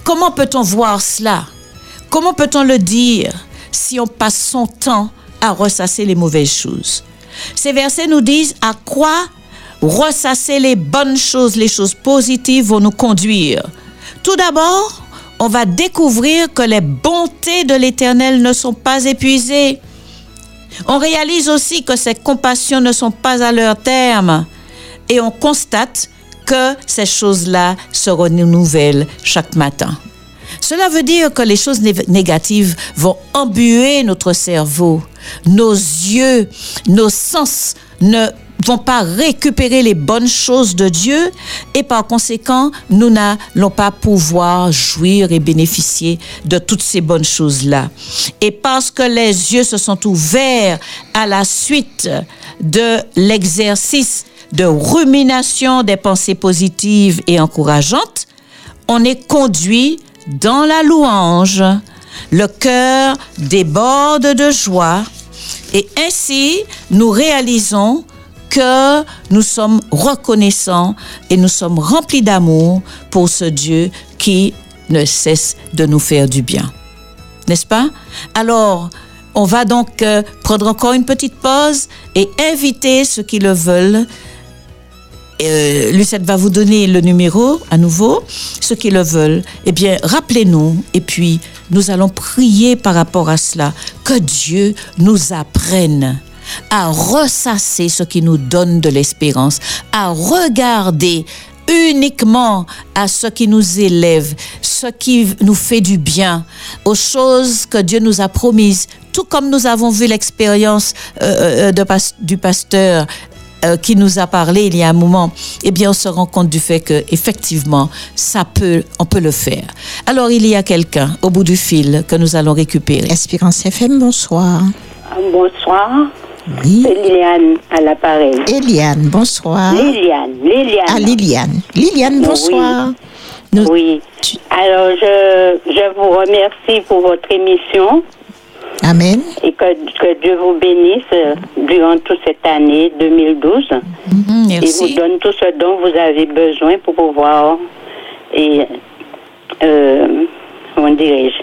Comment peut-on voir cela? Comment peut-on le dire si on passe son temps à ressasser les mauvaises choses? Ces versets nous disent à quoi ressasser les bonnes choses, les choses positives vont nous conduire. Tout d'abord, on va découvrir que les bontés de l'Éternel ne sont pas épuisées. On réalise aussi que ces compassions ne sont pas à leur terme et on constate que ces choses-là se renouvellent chaque matin. Cela veut dire que les choses né- négatives vont embuer notre cerveau. Nos yeux, nos sens ne vont pas récupérer les bonnes choses de Dieu et par conséquent, nous n'allons pas pouvoir jouir et bénéficier de toutes ces bonnes choses-là. Et parce que les yeux se sont ouverts à la suite de l'exercice de rumination des pensées positives et encourageantes, on est conduit dans la louange. Le cœur déborde de joie et ainsi nous réalisons que nous sommes reconnaissants et nous sommes remplis d'amour pour ce Dieu qui ne cesse de nous faire du bien. N'est-ce pas? Alors, on va donc euh, prendre encore une petite pause et inviter ceux qui le veulent euh, Lucette va vous donner le numéro à nouveau. Ceux qui le veulent, eh bien, rappelez-nous et puis nous allons prier par rapport à cela. Que Dieu nous apprenne à ressasser ce qui nous donne de l'espérance, à regarder uniquement à ce qui nous élève, ce qui nous fait du bien, aux choses que Dieu nous a promises, tout comme nous avons vu l'expérience euh, euh, pas- du pasteur euh, qui nous a parlé il y a un moment, eh bien, on se rend compte du fait que effectivement, ça peut, on peut le faire. Alors, il y a quelqu'un au bout du fil que nous allons récupérer. Espérance FM, bonsoir. Ah, Bonsoir, Oui. c'est Liliane à l'appareil. Eliane, bonsoir. Liliane, Liliane. Ah, Liliane. Liliane, Oui. bonsoir. Nous- Oui. Tu- Alors, je, je vous remercie pour votre émission Amen. et que, que Dieu vous bénisse euh, durant toute cette année 2012 Mhm, et vous merci. donne tout ce dont vous avez besoin pour pouvoir et euh, comment dirais-je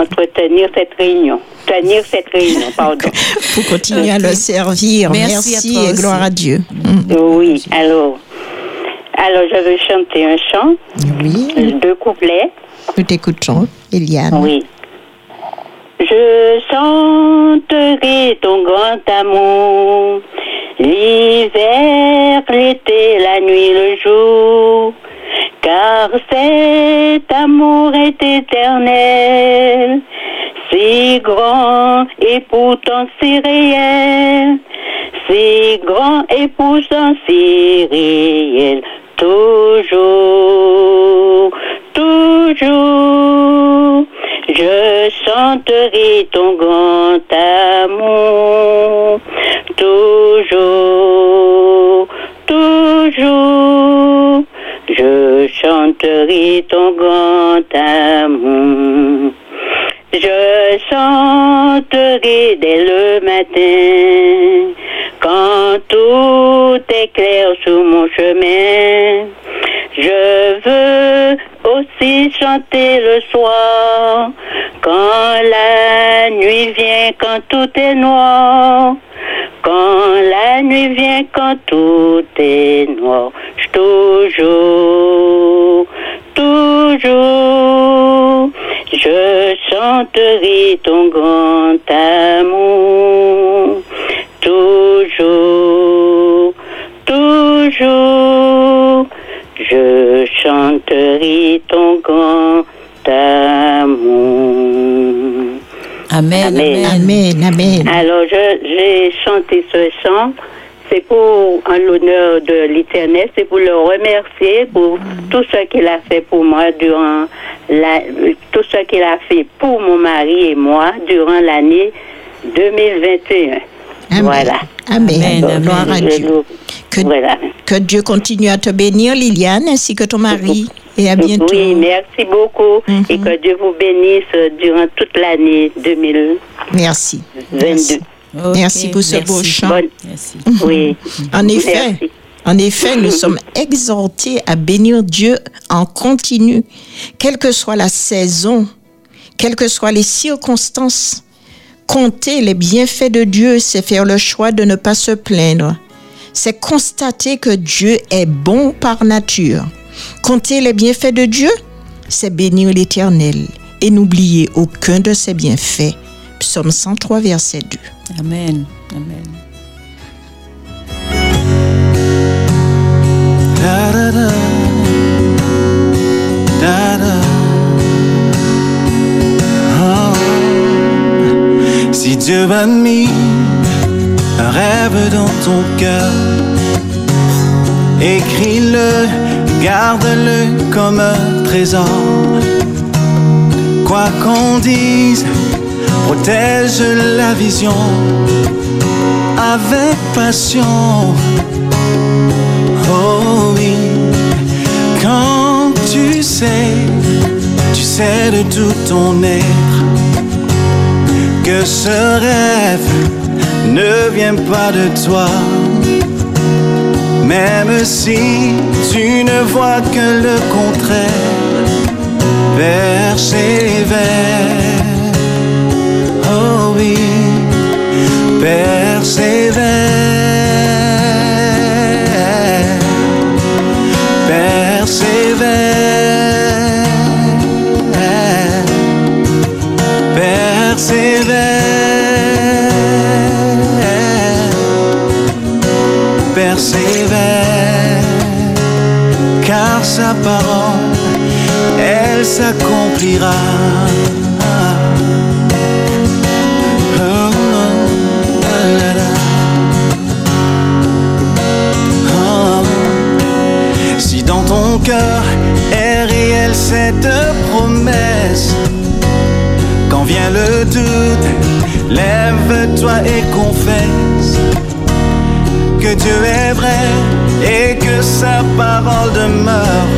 entretenir cette réunion, tenir cette réunion, pardon. Pour continuer à le servir. Merci Merci, à toi et aussi. gloire à Dieu. Oui, alors, alors je vais chanter un chant, Oui, deux couplets. nous t'écoutons, Eliane. Oui. Je chanterai ton grand amour, l'hiver, l'été, la nuit, le jour, car cet amour est éternel, si grand et pourtant si réel, si grand et pourtant si réel, toujours, toujours, je chanterai ton grand amour, toujours, toujours, je chanterai ton grand amour. Je chanterai dès le matin, quand tout est clair sur mon chemin. Je veux aussi chanter le soir, quand la nuit vient, quand tout est noir. Quand la nuit vient, quand tout est noir, toujours, toujours, je chanterai ton grand amour, toujours, toujours, chanterai ton grand amour. Amen. Amen. Amen. Alors, je- j'ai chanté ce chant. C'est pour, en l'honneur de l'Éternel, c'est pour le remercier pour tout ce qu'il a fait pour moi durant la, tout ce qu'il a fait pour mon mari et moi durant l'année 2021. Amen. Voilà. Amen. Amen, amen. Gloire à Je Dieu. Que, voilà. que Dieu continue à te bénir, Liliane, ainsi que ton mari. Et à bientôt. Oui, merci beaucoup Mhm. et que Dieu vous bénisse durant toute l'année 2022. Merci. Merci. Pour ce beau chant. Bonne, Merci. oui. En effet, Merci. en effet, nous sommes exhortés à bénir Dieu en continu, quelle que soit la saison, quelles que soient les circonstances. Compter les bienfaits de Dieu, c'est faire le choix de ne pas se plaindre. C'est constater que Dieu est bon par nature. Compter les bienfaits de Dieu, c'est bénir l'Éternel et n'oublier aucun de ses bienfaits. Psaume 103, verset 2. Amen. Amen. Da da da. Da da. Oh. Si Dieu a mis un rêve dans ton cœur, écris-le, garde-le comme un trésor. Quoi qu'on dise, protège la vision avec passion. Oh oui, quand tu sais, tu sais de tout ton être que ce rêve ne vient pas de toi. Même si tu ne vois que le contraire, persévère. Oh oui, persévère. S'accomplira. Si dans ton cœur est réelle cette promesse, quand vient le doute, lève-toi et confesse que Dieu est vrai et que sa parole demeure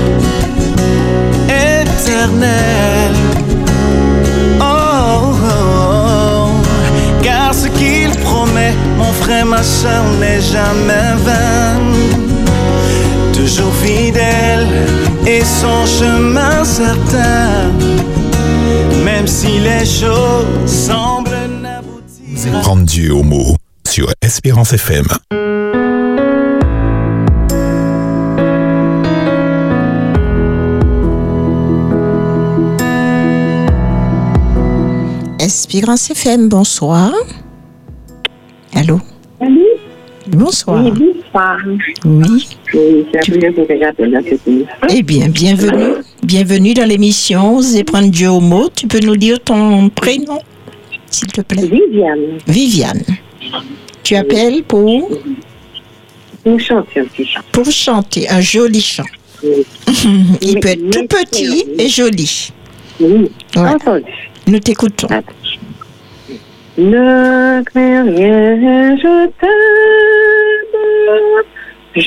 Oh, oh, oh. car ce qu'il promet, mon frère, ma soeur, n'est jamais vain. Toujours fidèle et son chemin certain, même si les choses semblent n'aboutir. Prendre au mot sur Espérance FM. Espérance FM, bonsoir. Allô? Allô? Bonsoir. Oui, bonsoir. Oui. Eh bien, bienvenue. Bienvenue dans l'émission Osez prendre Dieu au mot. Tu peux nous dire ton prénom, s'il te plaît? Viviane, Viviane. Tu appelles pour? Pour chanter un petit chant. Pour chanter un joli chant. Oui. Il peut être tout petit et joli. Oui, Ouais. entendu. Nous t'écoutons. Ne crains rien, je t'aime. Je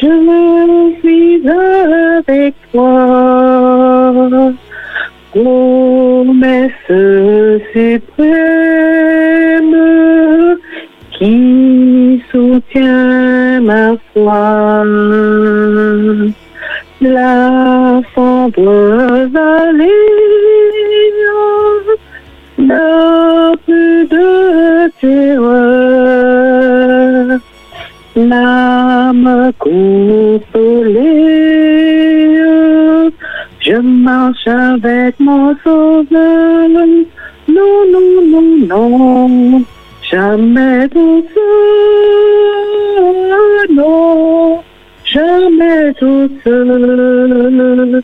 suis avec toi. Promesse suprême qui soutient ma foi. La sombre vallée plus terreur. L'âme consolée, je marche avec mon sauveur. Non, non, non, non, jamais tout seul, non, jamais tout seul.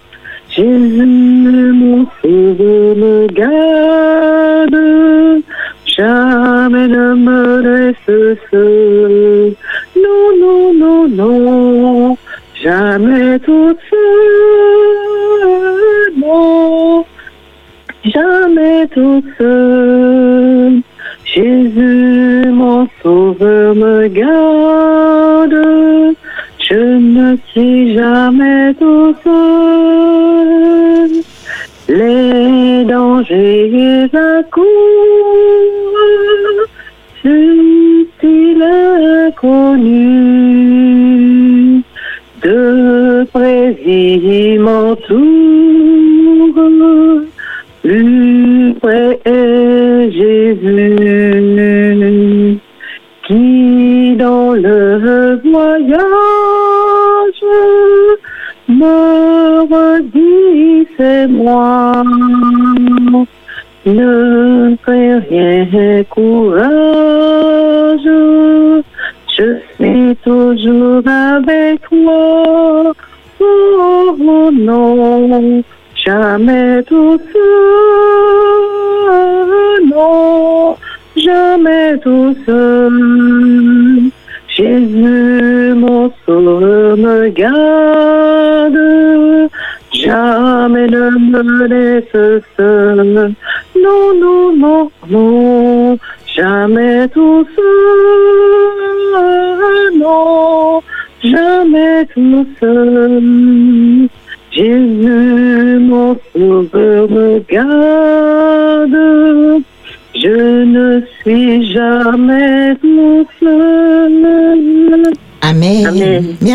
Jésus, mon sauveur, me garde, jamais ne me laisse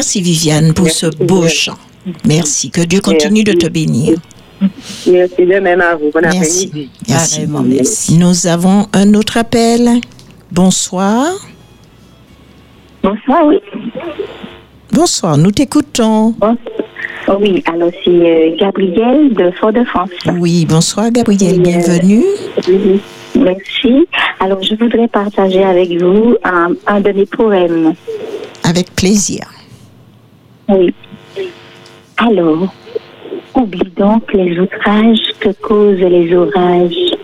Merci Viviane pour ce beau chant. Merci. Que Dieu continue de te bénir. Merci de même à vous. Bon Merci. après-midi. Merci. Carrément, merci. Nous avons un autre appel. Bonsoir. Bonsoir, oui. Bonsoir, nous t'écoutons. Bon- oh oui, alors c'est euh, Gabriel de Fort-de-France. Oui, bonsoir Gabriel, bienvenue. Mhm. Merci. Alors, je voudrais partager avec vous un, un de mes poèmes. Avec plaisir. Oui. Alors, Oublie donc les outrages que causent les orages.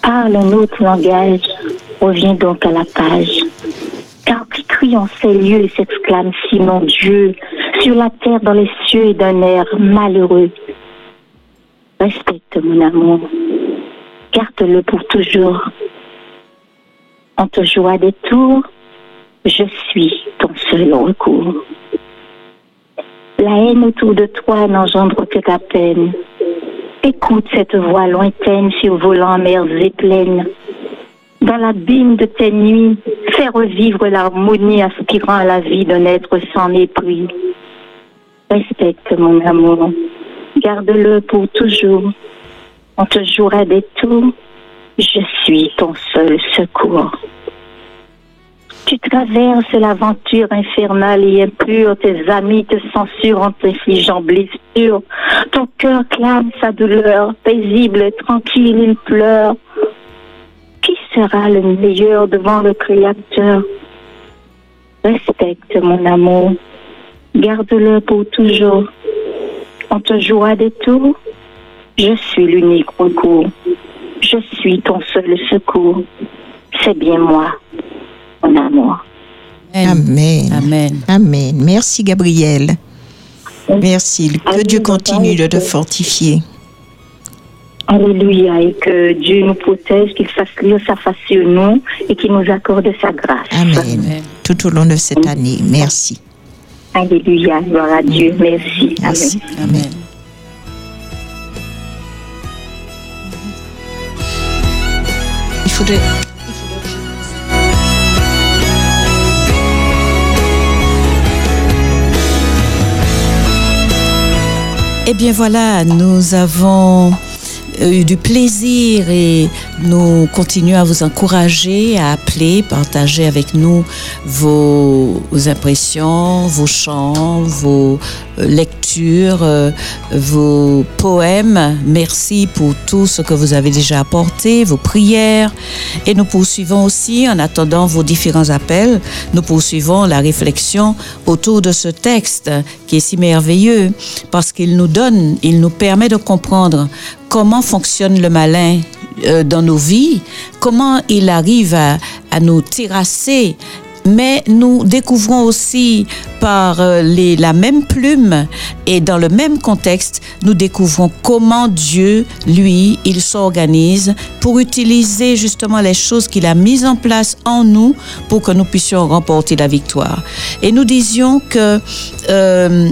Parle un autre langage, reviens donc à la page. Car qui crie en ces lieux et s'exclame Simon Dieu, sur la terre, dans les cieux et d'un air malheureux. Respecte mon amour, garde-le pour toujours. En te joie des tours, je suis ton seul recours. La haine autour de toi n'engendre que ta peine. Écoute cette voix lointaine survolant mers et plaines. Dans l'abîme de tes nuits, fais revivre l'harmonie aspirant à la vie d'un être sans mépris. Respecte mon amour, garde-le pour toujours. On te jouera des tours, je suis ton seul secours. Tu traverses l'aventure infernale et impure, tes amis te censurent en t'infligeant blessure. Ton cœur clame sa douleur, paisible tranquille, il pleure. Qui sera le meilleur devant le Créateur? Respecte mon amour, garde-le pour toujours. On te jouera des tours, je suis l'unique recours. Je suis ton seul secours. C'est bien moi amour. Amen. Amen. Amen. Merci Gabriel. Merci. Que Dieu continue de te fortifier. Alléluia. Et que Dieu nous protège, qu'il fasse lire sa face sur nous et qu'il nous accorde sa grâce. Amen. Tout au long de cette année. Merci. Alléluia. Gloire à Dieu. Merci. Merci. Amen. Amen. Il faudrait. Eh bien voilà, nous avons eu du plaisir et nous continuons à vous encourager à appeler, partager avec nous vos, impressions, vos chants, vos euh, lectures, euh, vos poèmes. Merci pour tout ce que vous avez déjà apporté, vos prières. Et nous poursuivons aussi, en attendant vos différents appels, nous poursuivons la réflexion autour de ce texte qui est si merveilleux parce qu'il nous donne, il nous permet de comprendre comment fonctionne le malin euh, dans nos vies, comment il arrive à, à nous terrasser. Mais nous découvrons aussi par euh, les, la même plume et dans le même contexte, nous découvrons comment Dieu, lui, il s'organise pour utiliser justement les choses qu'il a mises en place en nous pour que nous puissions remporter la victoire. Et nous disions que euh,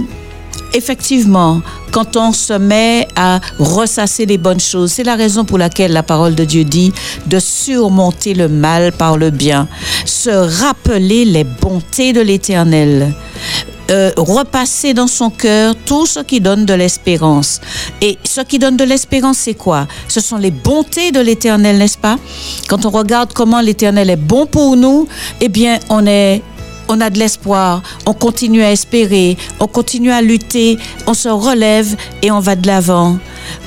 effectivement, quand on se met à ressasser les bonnes choses, c'est la raison pour laquelle la parole de Dieu dit de surmonter le mal par le bien, se rappeler les bontés de l'Éternel. Euh, repasser dans son cœur tout ce qui donne de l'espérance. Et ce qui donne de l'espérance, c'est quoi? Ce sont les bontés de l'Éternel, n'est-ce pas? Quand on regarde comment l'Éternel est bon pour nous, eh bien, on est on a de l'espoir, on continue à espérer, on continue à lutter, on se relève et on va de l'avant.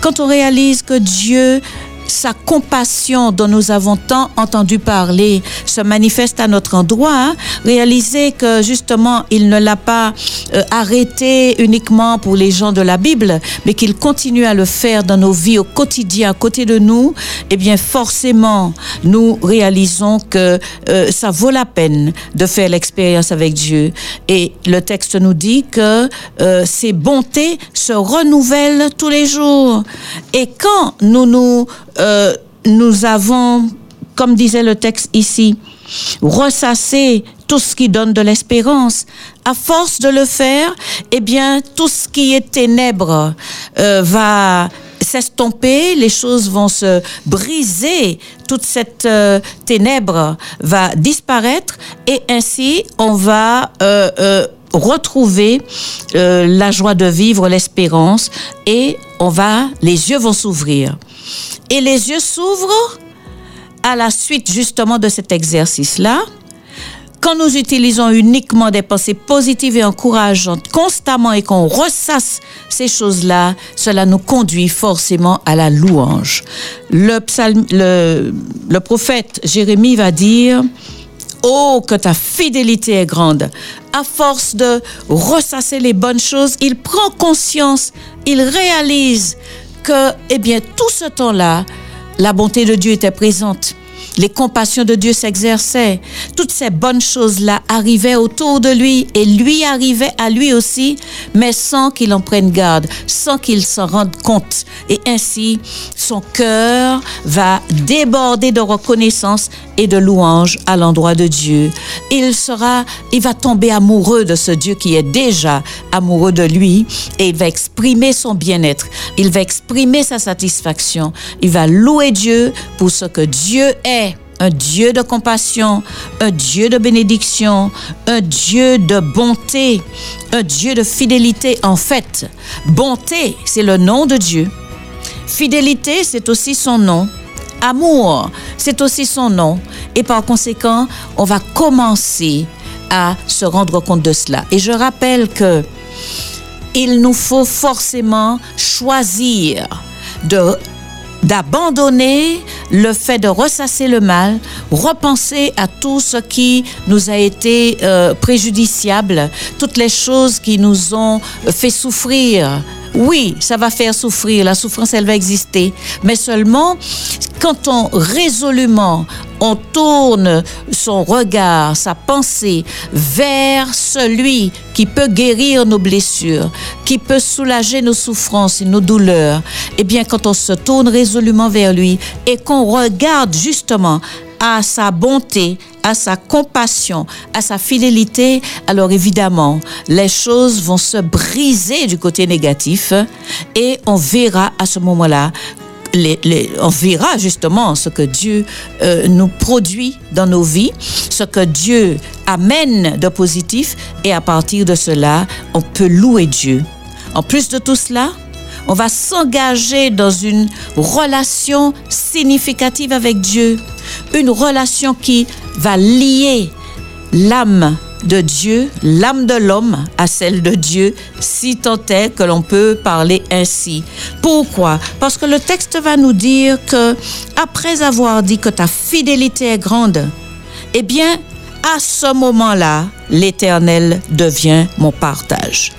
Quand on réalise que Dieu sa compassion dont nous avons tant entendu parler se manifeste à notre endroit, hein. réaliser que justement il ne l'a pas euh, arrêté uniquement pour les gens de la Bible, mais qu'il continue à le faire dans nos vies au quotidien à côté de nous, eh bien forcément nous réalisons que euh, ça vaut la peine de faire l'expérience avec Dieu. Et le texte nous dit que euh, ces bontés se renouvellent tous les jours. Et quand nous nous euh, nous avons, comme disait le texte ici, ressassé tout ce qui donne de l'espérance. À force de le faire, eh bien, tout ce qui est ténèbres euh, va s'estomper, les choses vont se briser, toute cette euh, ténèbre va disparaître et ainsi on va euh, euh, retrouver euh, la joie de vivre, l'espérance et on va, les yeux vont s'ouvrir. Et les yeux s'ouvrent à la suite justement de cet exercice-là. Quand nous utilisons uniquement des pensées positives et encourageantes constamment et qu'on ressasse ces choses-là, cela nous conduit forcément à la louange. Le, prophète Jérémie va dire, Oh, que ta fidélité est grande. À force de ressasser les bonnes choses, il prend conscience il réalise que, eh bien, tout ce temps-là, la bonté de Dieu était présente. Les compassions de Dieu s'exerçaient. Toutes ces bonnes choses-là arrivaient autour de lui et lui arrivait à lui aussi, mais sans qu'il en prenne garde, sans qu'il s'en rende compte. Et ainsi, son cœur va déborder de reconnaissance et de louange à l'endroit de Dieu. Il sera, il va tomber amoureux de ce Dieu qui est déjà amoureux de lui et il va exprimer son bien-être. Il va exprimer sa satisfaction. Il va louer Dieu pour ce que Dieu est un Dieu de compassion, un Dieu de bénédiction, un Dieu de bonté, un Dieu de fidélité. En fait, bonté, c'est le nom de Dieu. Fidélité, c'est aussi son nom. Amour, c'est aussi son nom. Et par conséquent, on va commencer à se rendre compte de cela. Et je rappelle que il nous faut forcément choisir de d'abandonner le fait de ressasser le mal, repenser à tout ce qui nous a été euh, préjudiciable, toutes les choses qui nous ont fait souffrir. Oui, ça va faire souffrir, la souffrance, elle va exister, mais seulement quand on résolument on tourne son regard, sa pensée vers celui qui peut guérir nos blessures, qui peut soulager nos souffrances et nos douleurs, eh bien quand on se tourne résolument vers lui et qu'on regarde justement à sa bonté, à sa compassion, à sa fidélité, alors évidemment, les choses vont se briser du côté négatif et on verra à ce moment-là on verra justement ce que Dieu euh, nous produit dans nos vies, ce que Dieu amène de positif, et à partir de cela, on peut louer Dieu. En plus de tout cela, on va s'engager dans une relation significative avec Dieu, une relation qui va lier l'âme de Dieu, l'âme de l'homme à celle de Dieu, si tant est que l'on peut parler ainsi. Pourquoi? Parce que le texte va nous dire que après avoir dit que ta fidélité est grande, eh bien, à ce moment-là, l'Éternel devient mon partage.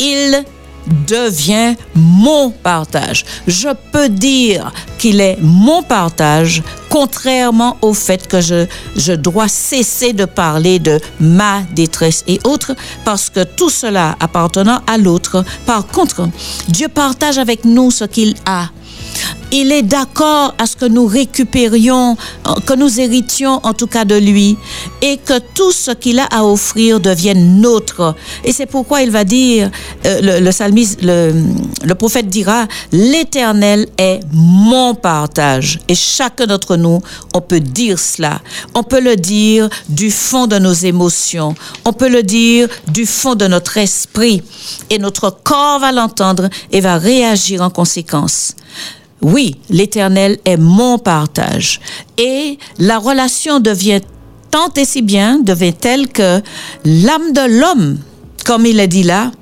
Il devient mon partage. Je peux dire qu'il est mon partage, contrairement au fait que je, je dois cesser de parler de ma détresse et autres, parce que tout cela appartenant à l'autre. Par contre, Dieu partage avec nous ce qu'il a il est d'accord à ce que nous récupérions, que nous héritions en tout cas de lui, et que tout ce qu'il a à offrir devienne nôtre. Et c'est pourquoi il va dire, euh, le, le, le, prophète dira, l'Éternel est mon partage. Et chacun d'entre nous, on peut dire cela. On peut le dire du fond de nos émotions. On peut le dire du fond de notre esprit. Et notre corps va l'entendre et va réagir en conséquence. Oui, l'Éternel est mon partage. Et la relation devient tant et si bien, devient telle que l'âme de l'homme, comme il est dit là,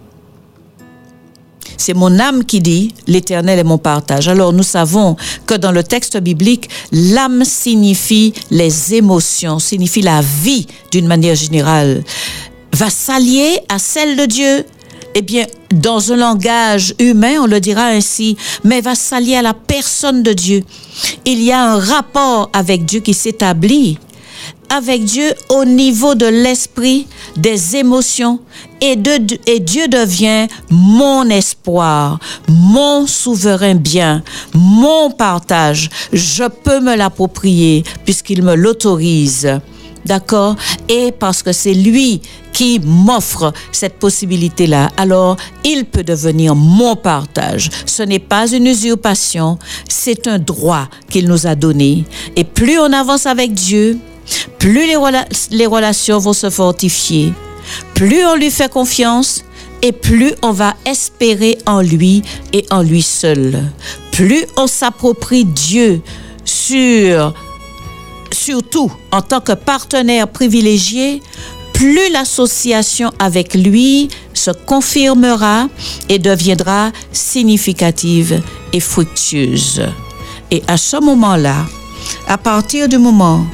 c'est mon âme qui dit, l'Éternel est mon partage. Alors nous savons que dans le texte biblique, l'âme signifie les émotions, signifie la vie d'une manière générale, va s'allier à celle de Dieu eh bien, dans un langage humain, on le dira ainsi, mais va s'allier à la personne de Dieu. Il y a un rapport avec Dieu qui s'établit avec Dieu au niveau de l'esprit, des émotions, et, et Dieu devient mon espoir, mon souverain bien, mon partage. Je peux me l'approprier puisqu'il me l'autorise. D'accord Et parce que c'est lui qui m'offre cette possibilité-là, alors il peut devenir mon partage. Ce n'est pas une usurpation, c'est un droit qu'il nous a donné. Et plus on avance avec Dieu, plus les, relations vont se fortifier, plus on lui fait confiance, et plus on va espérer en lui et en lui seul. Plus on s'approprie Dieu sur surtout en tant que partenaire privilégié, plus l'association avec lui se confirmera et deviendra significative et fructueuse. Et à ce moment-là, à partir du moment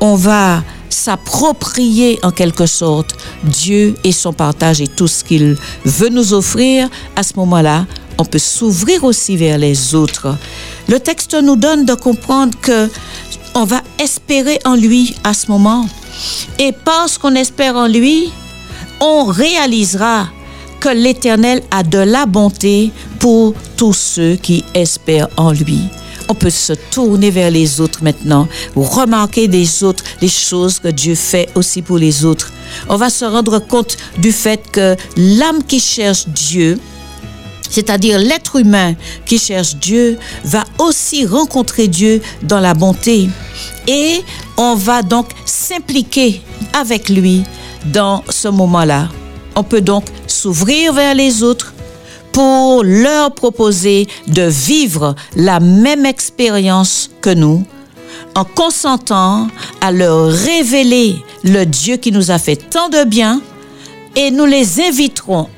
où on va s'approprier en quelque sorte Dieu et son partage et tout ce qu'il veut nous offrir, à ce moment-là, on peut s'ouvrir aussi vers les autres. Le texte nous donne de comprendre que on va espérer en lui à ce moment. Et parce qu'on espère en lui, on réalisera que l'Éternel a de la bonté pour tous ceux qui espèrent en lui. On peut se tourner vers les autres maintenant, remarquer des autres les choses que Dieu fait aussi pour les autres. On va se rendre compte du fait que l'âme qui cherche Dieu, c'est-à-dire l'être humain qui cherche Dieu, va aussi rencontrer Dieu dans la bonté. Et on va donc s'impliquer avec lui dans ce moment-là. On peut donc s'ouvrir vers les autres pour leur proposer de vivre la même expérience que nous en consentant à leur révéler le Dieu qui nous a fait tant de bien et nous les inviterons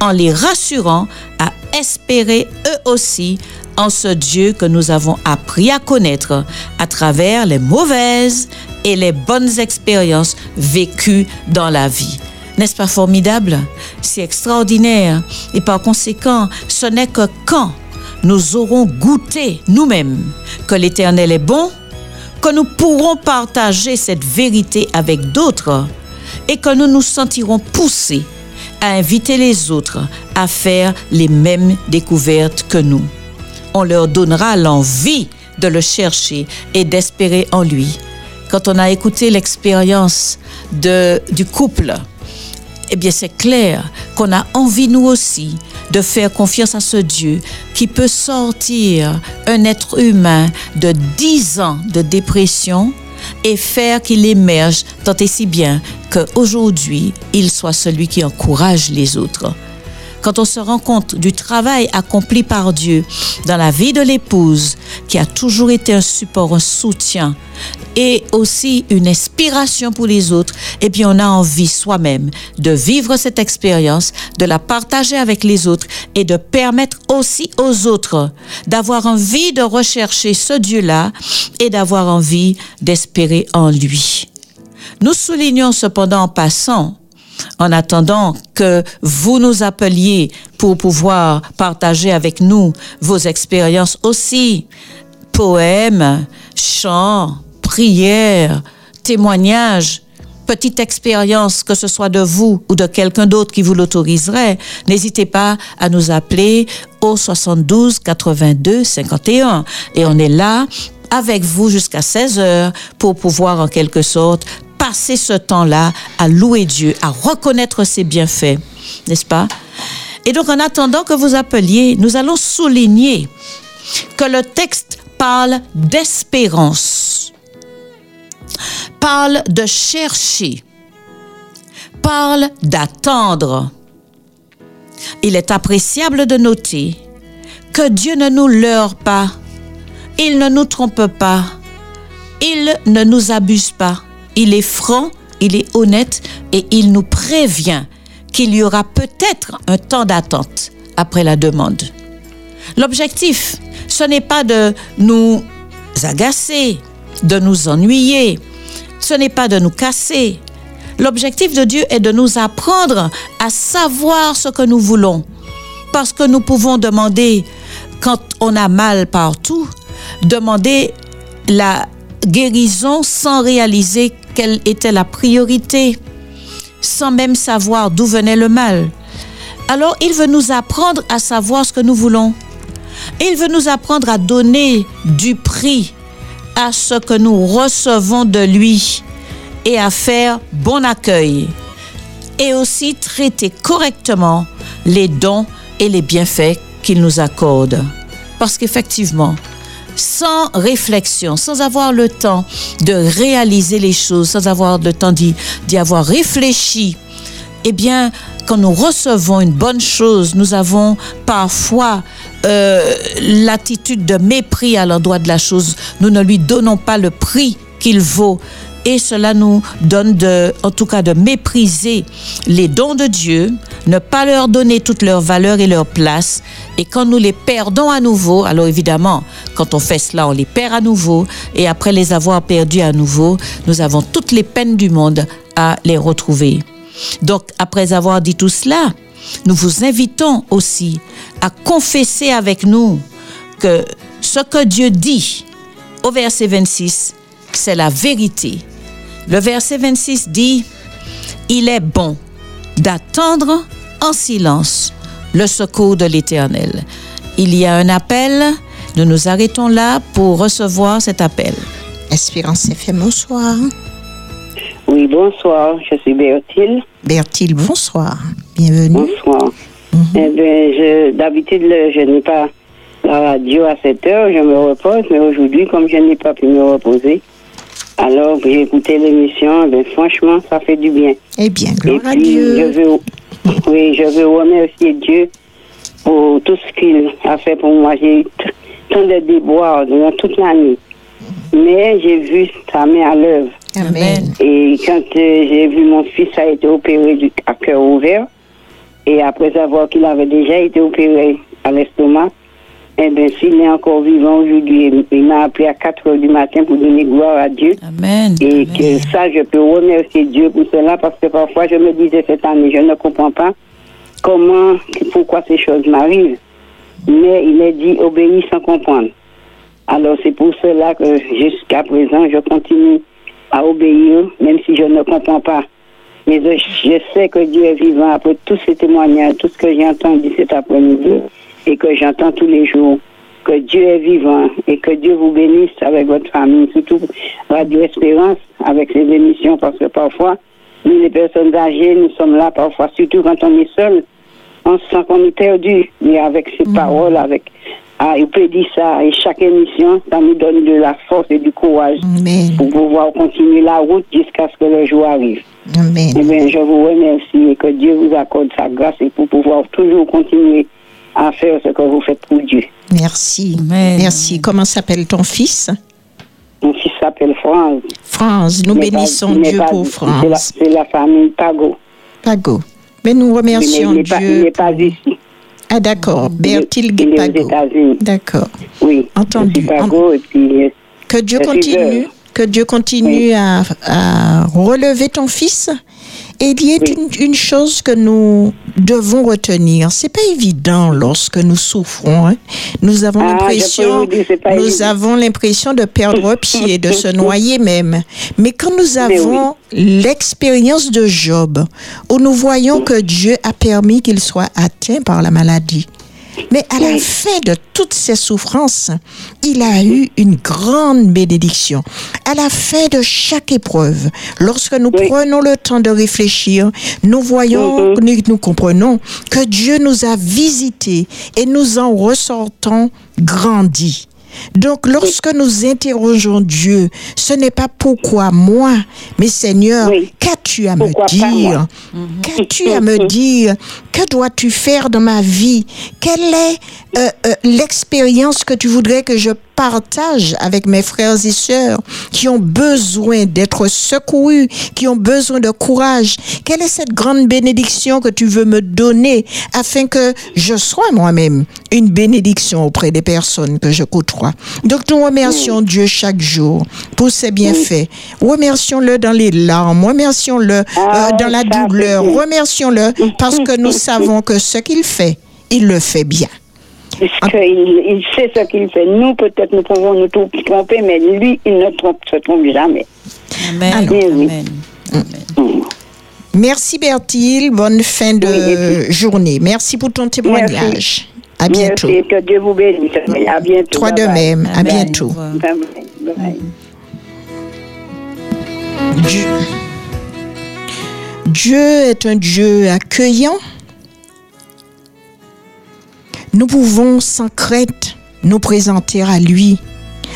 en les rassurant à espérer eux aussi en ce Dieu que nous avons appris à connaître à travers les mauvaises et les bonnes expériences vécues dans la vie. N'est-ce pas formidable? C'est extraordinaire. Et par conséquent, ce n'est que quand nous aurons goûté nous-mêmes que l'Éternel est bon, que nous pourrons partager cette vérité avec d'autres et que nous nous sentirons poussés à inviter les autres à faire les mêmes découvertes que nous. On leur donnera l'envie de le chercher et d'espérer en lui. Quand on a écouté l'expérience du couple eh bien c'est clair qu'on a envie nous aussi de faire confiance à ce Dieu qui peut sortir un être humain de 10 ans de dépression et faire qu'il émerge tant et si bien qu'aujourd'hui, il soit celui qui encourage les autres quand on se rend compte du travail accompli par Dieu dans la vie de l'épouse, qui a toujours été un support, un soutien et aussi une inspiration pour les autres, eh bien, on a envie soi-même de vivre cette expérience, de la partager avec les autres et de permettre aussi aux autres d'avoir envie de rechercher ce Dieu-là et d'avoir envie d'espérer en lui. Nous soulignons cependant en passant en attendant que vous nous appeliez pour pouvoir partager avec nous vos expériences aussi. Poèmes, chants, prières, témoignages, petite expérience, que ce soit de vous ou de quelqu'un d'autre qui vous l'autoriserait, n'hésitez pas à nous appeler au 72 82 51. Et on est là avec vous jusqu'à 16 heures pour pouvoir en quelque sorte passer ce temps-là à louer Dieu, à reconnaître ses bienfaits, n'est-ce pas? Et donc en attendant que vous appeliez, nous allons souligner que le texte parle d'espérance, parle de chercher, parle d'attendre. Il est appréciable de noter que Dieu ne nous leurre pas, il ne nous trompe pas, il ne nous abuse pas. Il est franc, il est honnête et il nous prévient qu'il y aura peut-être un temps d'attente après la demande. L'objectif, ce n'est pas de nous agacer, de nous ennuyer, ce n'est pas de nous casser. L'objectif de Dieu est de nous apprendre à savoir ce que nous voulons. Parce que nous pouvons demander, quand on a mal partout, demander la guérison sans réaliser quelle était la priorité, sans même savoir d'où venait le mal. Alors il veut nous apprendre à savoir ce que nous voulons. Il veut nous apprendre à donner du prix à ce que nous recevons de lui et à faire bon accueil et aussi traiter correctement les dons et les bienfaits qu'il nous accorde. Parce qu'effectivement, sans réflexion, sans avoir le temps de réaliser les choses, sans avoir le temps d'y avoir réfléchi, eh bien, quand nous recevons une bonne chose, nous avons parfois euh, l'attitude de mépris à l'endroit de la chose. Nous ne lui donnons pas le prix qu'il vaut et cela nous donne en tout cas de mépriser les dons de Dieu, ne pas leur donner toute leur valeur et leur place. Et quand nous les perdons à nouveau, alors évidemment, quand on fait cela, on les perd à nouveau. Et après les avoir perdus à nouveau, nous avons toutes les peines du monde à les retrouver. Donc, après avoir dit tout cela, nous vous invitons aussi à confesser avec nous que ce que Dieu dit au verset 26, c'est la vérité. Le verset 26 dit, Il est bon d'attendre en silence le secours de l'Éternel. Il y a un appel, nous nous arrêtons là pour recevoir cet appel. Espérance FM, bonsoir. Oui, bonsoir, je suis Bertil. Bertil, bonsoir. Bienvenue. Bonsoir. Eh bien, je- d'habitude, je n'ai pas la radio à 7 heures, je me repose, mais aujourd'hui, comme je n'ai pas pu me reposer, alors j'ai écouté l'émission, eh bien, franchement, ça fait du bien. Eh bien, gloire à Dieu. je veux, oui, je veux remercier Dieu pour tout ce qu'il a fait pour moi. J'ai eu tant de déboires durant toute l'année. Mais j'ai vu sa main à l'œuvre. Amen. Et quand euh, j'ai vu mon fils a été opéré du, à cœur ouvert, et après savoir qu'il avait déjà été opéré à l'estomac, eh bien, s'il est encore vivant aujourd'hui, il- m'a appelé à 4 heures du matin pour donner gloire à Dieu. Amen. Et que ça, je peux remercier Dieu pour cela parce que parfois je me disais cette année, je ne comprends pas comment, pourquoi ces choses m'arrivent. Mais il est dit obéis sans comprendre. Alors c'est pour cela que jusqu'à présent, je continue à obéir, même si je ne comprends pas. Mais je, je sais que Dieu est vivant après tous ces témoignages, tout ce que j'ai entendu cet après-midi et que j'entends tous les jours. Que Dieu est vivant et que Dieu vous bénisse avec votre famille, surtout Radio Espérance avec ses émissions, parce que parfois, nous les personnes âgées, nous sommes là parfois, surtout quand on est seul, on se sent qu'on est perdu. Mais avec ces paroles, avec ah, il peut dire ça, et chaque émission, ça nous donne de la force et du courage Amen. pour pouvoir continuer la route jusqu'à ce que le jour arrive. Amen. Eh bien, je vous remercie et que Dieu vous accorde sa grâce et pour pouvoir toujours continuer à faire ce que vous faites pour Dieu. Merci. Amen. Merci. Comment s'appelle ton fils? Mon fils s'appelle France. France. Nous pas- bénissons n'est Dieu pas- pour C'est la, France. c'est la famille Pago. Pago. Mais nous Mais remercions il n'est pas, il Dieu. n'est pas ici. Ah, d'accord. Bertil il est aux Pago. États-Unis. D'accord. Oui. Entendu. Pago et puis. euh, Que Dieu continue, que Dieu continue à, à relever ton fils? Et il y a Oui. une, une chose que nous devons retenir. C'est pas évident lorsque nous souffrons. hein. Nous avons Ah, l'impression, nous évident. avons l'impression de perdre pied, de se noyer même. Mais quand nous avons l'expérience de Job, où nous voyons que Dieu a permis qu'il soit atteint par la maladie, mais à la fin de toutes ces souffrances, il a eu une grande bénédiction. À la fin de chaque épreuve, lorsque nous prenons le temps de réfléchir, nous voyons, Mhm. nous, nous comprenons que Dieu nous a visités et nous en ressortons grandis. Donc, lorsque nous interrogeons Dieu, ce n'est pas pourquoi moi, mais Seigneur, Oui. qu'as-tu à me dire? Qu'as-tu à me dire? Que dois-tu faire dans ma vie? Quelle est euh, euh, l'expérience que tu voudrais que je partage avec mes frères et sœurs qui ont besoin d'être secourus, qui ont besoin de courage Quelle est cette grande bénédiction que tu veux me donner afin que je sois moi-même une bénédiction auprès des personnes que je côtoie? Donc nous remercions Dieu chaque jour pour ses bienfaits. Remercions-le dans les larmes, remercions-le Ah, euh, dans la douleur, remercions-le parce que nous savons que ce qu'il fait, il le fait bien. Puisqu'il il sait ce qu'il fait? Nous, peut-être, nous pouvons nous tromper, mais lui, il ne trompe, se trompe jamais. Amen. Alors. Oui. Amen. Merci Bertil, bonne fin de Oui, et puis- journée. Merci pour ton témoignage. À bientôt. Merci, que Dieu vous bénisse. À bientôt. Toi de Bye bye. même, à bientôt. Bye. Bye. Dieu est un Dieu accueillant. Nous pouvons sans crainte nous présenter à lui.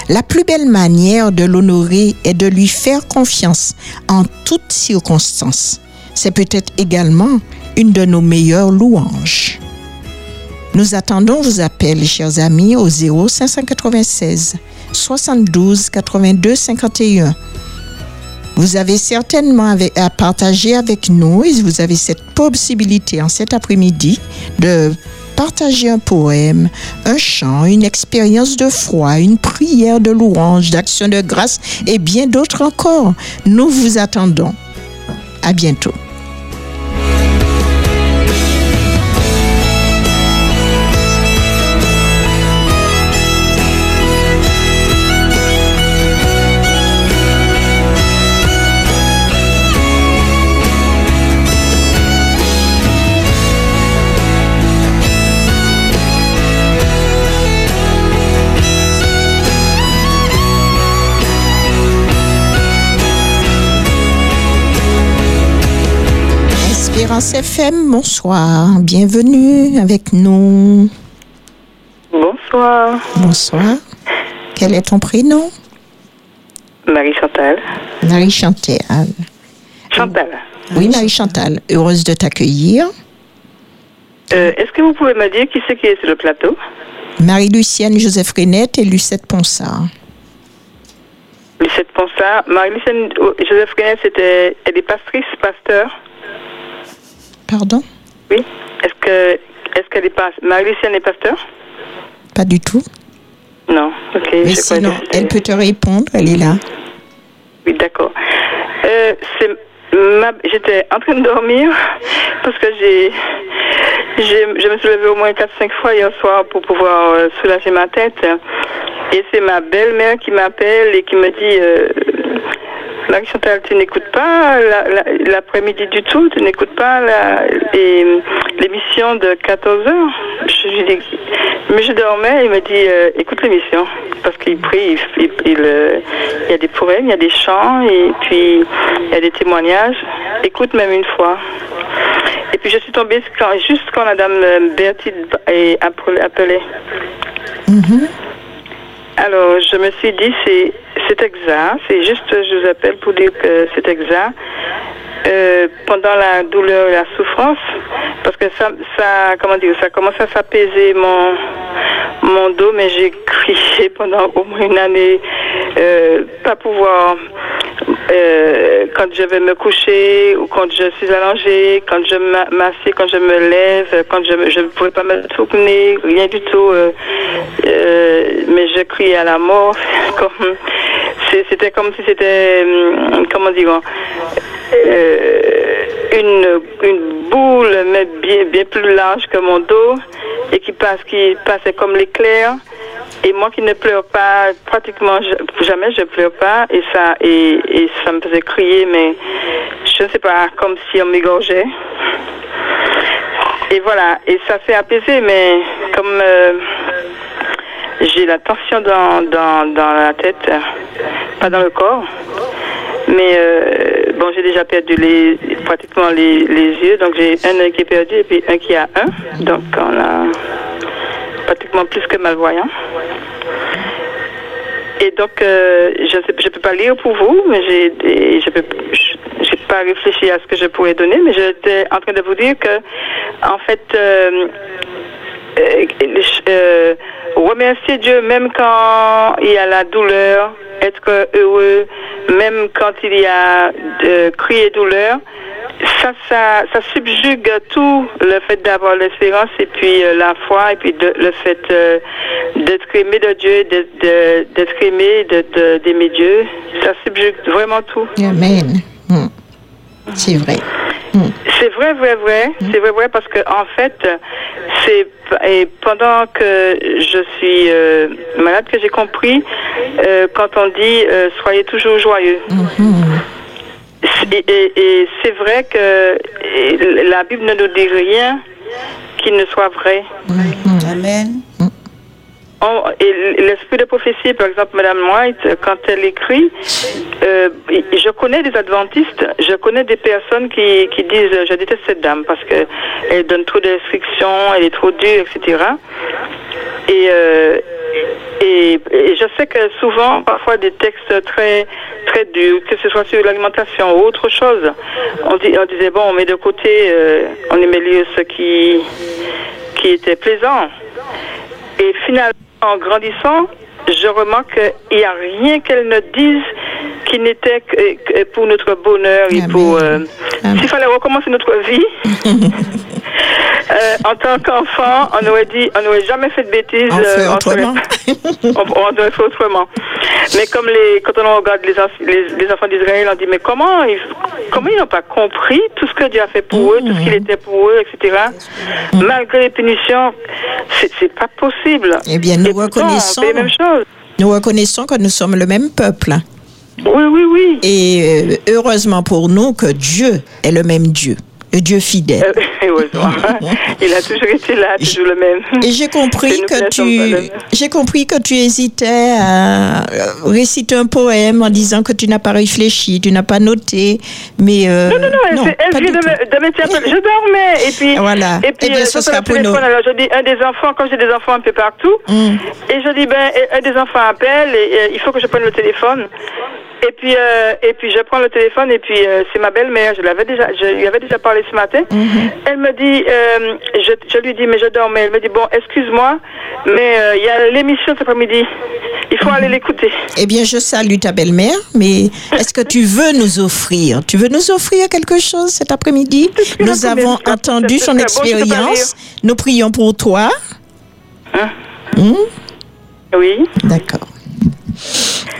La plus belle manière de l'honorer est de lui faire confiance en toutes circonstances. C'est peut-être également une de nos meilleures louanges. Nous attendons vos appels, chers amis, au 0 596 72 82 51. Vous avez certainement à partager avec nous et vous avez cette possibilité en cet après-midi de partager un poème, un chant, une expérience de foi, une prière de louange, d'action de grâce et bien d'autres encore. Nous vous attendons. À bientôt. FM, bonsoir. Bienvenue avec nous. Bonsoir. Bonsoir. Quel est ton prénom? Marie Chantal. Marie Chantal. Chantal. Oui, Marie Chantal. Heureuse de t'accueillir. Euh, Est-ce que vous pouvez me dire qui c'est qui est sur le plateau? Marie-Lucienne Joseph Renette et Lucette Ponsard. Lucette Ponsard. Marie-Lucienne oh, Joseph René, c'était, elle est pastrice, pasteur. Pardon Oui. Est-ce que, est-ce qu'elle est pas, Marie-Lucienne est pasteur Pas du tout. Non. Ok. Mais sinon, elle peut te répondre, elle est là. Oui, d'accord. Euh, c'est ma... J'étais en train de dormir parce que j'ai, j'ai, je me suis levée au moins 4-5 fois hier soir pour pouvoir euh, soulager ma tête. Et c'est ma belle-mère qui m'appelle et qui me dit euh, Marie Chantal, tu n'écoutes pas la- la- l'après-midi du tout, tu n'écoutes pas la- l'émission de 14 heures. Je lui dis, mais je dormais, il me dit, euh, écoute l'émission, parce qu'il prie, euh, il y a des poèmes, il y a des chants, et puis il y a des témoignages. Écoute même une fois. Et puis je suis tombée quand- juste quand Madame euh, Bertille est appelée. appelée. Alors, je me suis dit, c'est, exact. C'est juste, je vous appelle pour dire que c'est exact. Euh, pendant la douleur et la souffrance, parce que ça, ça, comment dire, ça commence à s'apaiser mon, mon dos, mais j'ai crié pendant au moins une année, euh, pas pouvoir, euh, quand je vais me coucher ou quand je suis allongée, quand je m'a- m'assieds, quand je me lève, quand je ne pouvais pas me tourner, rien du tout. mais je criais à la mort, comme c'était comme si c'était, hum, comment dire, une, une boule, mais bien, bien plus large que mon dos, et qui passe, qui passait comme l'éclair. Et moi qui ne pleure pas, pratiquement jamais je pleure pas, et ça, et, ça me faisait crier, mais je ne sais pas, comme si on m'égorgeait. Et voilà, et ça s'est apaisé, mais comme euh, j'ai la tension dans, dans, dans la tête, euh, pas dans le corps, mais euh, bon, j'ai déjà perdu les, pratiquement les, les yeux, donc j'ai un œil qui est perdu et puis un qui a un, donc on a pratiquement plus que malvoyant. Et donc, euh, je ne peux pas lire pour vous, mais j'ai, je j'ai pas réfléchi à ce que je pourrais donner, mais j'étais en train de vous dire que, en fait, euh, euh, euh, remercier Dieu même quand il y a la douleur, être heureux même quand il y a de cris et douleur, ça, ça, ça subjugue tout le fait d'avoir l'espérance et puis euh, la foi et puis de- le fait euh, d'être aimé de Dieu, d'être, aimé, d'aimer Dieu. Ça subjugue vraiment tout. Amen. Hmm. C'est vrai. C'est vrai, vrai, vrai. C'est vrai, vrai, parce que en fait, c'est et pendant que je suis euh, malade que j'ai compris euh, quand on dit euh, soyez toujours joyeux. Et, et- et c'est vrai que et la Bible ne nous dit rien qui ne soit vrai. Amen. On- et l'esprit de prophétie, par exemple, Madame White, quand elle écrit, euh, je connais des adventistes, je connais des personnes qui, qui disent je déteste cette dame parce que elle donne trop d'instructions, elle est trop dure, etc. Et, euh, et, et je sais que souvent, parfois, des textes très très durs, que ce soit sur l'alimentation ou autre chose, on, disait bon, on met de côté, euh, on lire ce qui qui était plaisant. Et finalement, en grandissant, je remarque qu'il n'y a rien qu'elle ne dise qui n'était que, pour notre bonheur et pour... euh, S'il fallait recommencer notre vie, euh, en tant qu'enfant, on aurait dit, on n'aurait jamais fait de bêtises. On fait euh, autrement. on, on aurait fait autrement. Mais comme les, quand on regarde les, les, les enfants d'Israël, on dit, mais comment ils, comment ils n'ont pas compris tout ce que Dieu a fait pour eux, tout ce qu'il était pour eux, etc. Malgré les punitions, c'est pas possible. Eh bien, nous Et pourtant, reconnaissons. on fait les mêmes choses. Nous reconnaissons que nous sommes le même peuple. Oui, oui, oui. Et euh, heureusement pour nous que Dieu est le même Dieu. Le Dieu fidèle. Euh, heureusement. Il a toujours été là, toujours le même. Et j'ai compris que tu, j'ai compris que tu hésitais à euh, réciter un poème en disant que tu n'as pas réfléchi, tu n'as pas noté, mais euh, Non, non, non, elle, vient de me, de me dire, je dormais, et puis, Voilà. et puis Eh bien, euh, ce sera le pour nous. téléphone, alors je dis, un des enfants, comme j'ai des enfants un peu partout, Mm. et je dis, ben, un des enfants appelle, et, il faut que je prenne le téléphone. Et puis, euh, et puis je prends le téléphone, et puis euh, c'est ma belle-mère, je l'avais déjà, je lui avais déjà parlé ce matin. Mm-hmm. Elle me dit, euh, je, je lui dis, mais je dormais. Elle me dit, bon, excuse-moi, mais euh, il y a l'émission cet après-midi. Il faut aller l'écouter. Eh bien, je salue ta belle-mère, mais est-ce que tu veux nous offrir Tu veux nous offrir quelque chose cet après-midi? Nous avons entendu son Bon, expérience. Nous prions pour toi. Hein? Hmm? Oui. D'accord.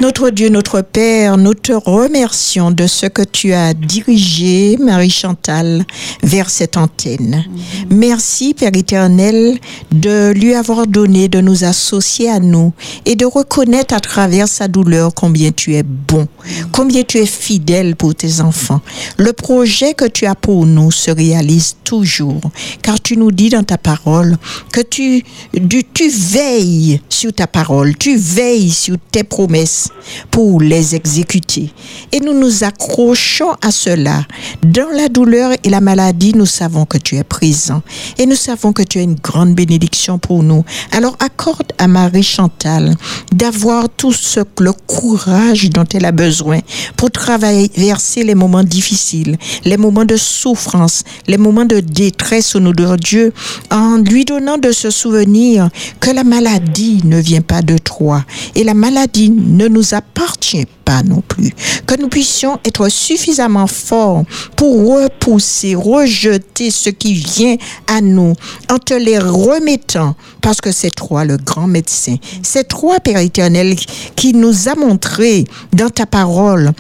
Notre Dieu, notre Père, nous te remercions de ce que tu as dirigé Marie Chantal vers cette antenne. Merci, Père éternel, de lui avoir donné de nous associer à nous et de reconnaître à travers sa douleur combien tu es bon, combien tu es fidèle pour tes enfants. Le projet que tu as pour nous se réalise toujours, car tu nous dis dans ta parole que tu, du- tu veilles sur ta parole, tu veilles sur tes promesses pour les exécuter. Et nous nous accrochons à cela. Dans la douleur et la maladie, nous savons que tu es présent et nous savons que tu as une grande bénédiction pour nous. Alors accorde à Marie Chantal d'avoir tout ce le courage dont elle a besoin pour traverser les moments difficiles, les moments de souffrance, les moments de détresse au nom de Dieu, en lui donnant de se souvenir que la maladie ne vient pas de toi et la maladie ne nous appartient pas non plus. Que nous puissions être suffisamment forts pour repousser, rejeter ce qui vient à nous en te les remettant parce que c'est toi le grand médecin. C'est toi, Père éternel, qui nous a montré dans ta parole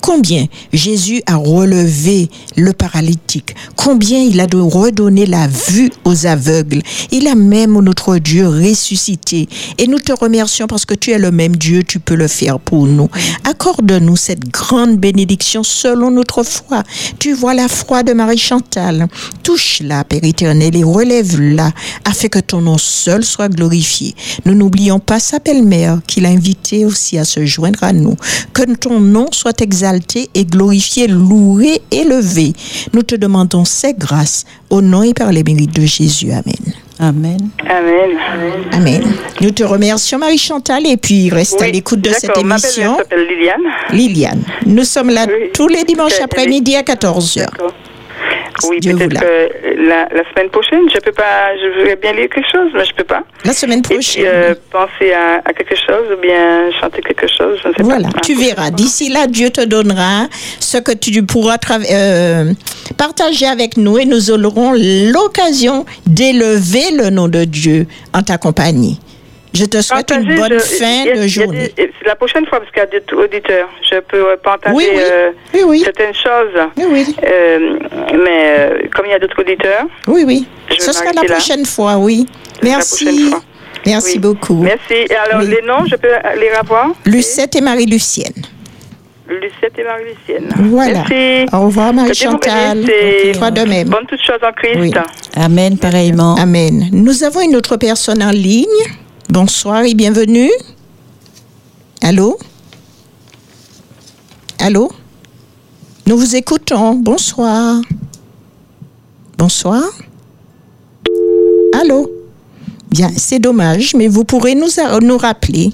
Combien Jésus a relevé le paralytique, combien il a redonné la vue aux aveugles. Il a même, notre Dieu, ressuscité. Et nous te remercions parce que tu es le même Dieu, tu peux le faire pour nous. Accorde-nous cette grande bénédiction selon notre foi. Tu vois la foi de Marie Chantal. Touche-la, Père éternel, et relève-la afin que ton nom seul soit glorifié. Nous n'oublions pas sa belle-mère qui l'a invitée aussi à se joindre à nous. Que ton nom soit exalté et glorifié, loué, élevé. Nous te demandons ces grâces au nom et par les mérites de Jésus. Amen. Amen. Amen. Amen. Nous te remercions, Marie Chantal, et puis reste à l'écoute de cette. Ma émission. Liliane. Liliane, nous sommes là Oui. tous les dimanches après-midi à 14h. Oui, peut-être l'a. que la, la semaine prochaine, je peux pas, je voudrais bien lire quelque chose, mais je peux pas. La semaine Et puis, prochaine. euh, penser à, à quelque chose ou bien chanter quelque chose, je ne sais Voilà, pas. tu verras. D'ici là, Dieu te donnera ce que tu pourras euh, partager avec nous et nous aurons l'occasion d'élever le nom de Dieu en ta compagnie. Je te souhaite une bonne je- fin y a- de journée. des- la prochaine fois, parce qu'il y a des auditeurs, je peux euh, partager Oui, oui. euh, Oui, oui. certaines choses. Oui, oui. Euh, mais euh, comme il y a d'autres auditeurs, Oui, oui. Ce sera la là. prochaine fois, oui. Merci. fois. Merci Oui. beaucoup. Merci. Et alors, Oui. les noms, je peux les revoir Lucette et Marie-Lucienne. Lucette et Marie-Lucienne. Voilà. Merci. Au revoir, Marie-Chantal. bénisse et Toi de même. Bonne toute chose en Christ. Oui. Amen, pareillement. Amen. Nous avons une autre personne en ligne. Bonsoir et bienvenue. Allô? Allô? Nous vous écoutons. Bonsoir. Bonsoir. Allô? Bien, c'est dommage, mais vous pourrez nous, nous rappeler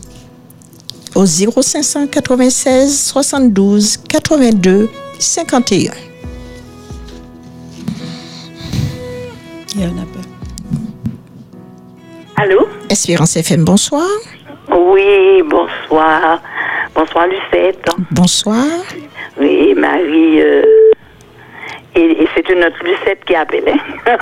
au 0596 72 82 51. Il y en a. Allô? Espérance FM, bonsoir. Oui, bonsoir. Bonsoir Lucette. Bonsoir. Oui, Marie. euh, Et, et c'est une autre Lucette qui appelait.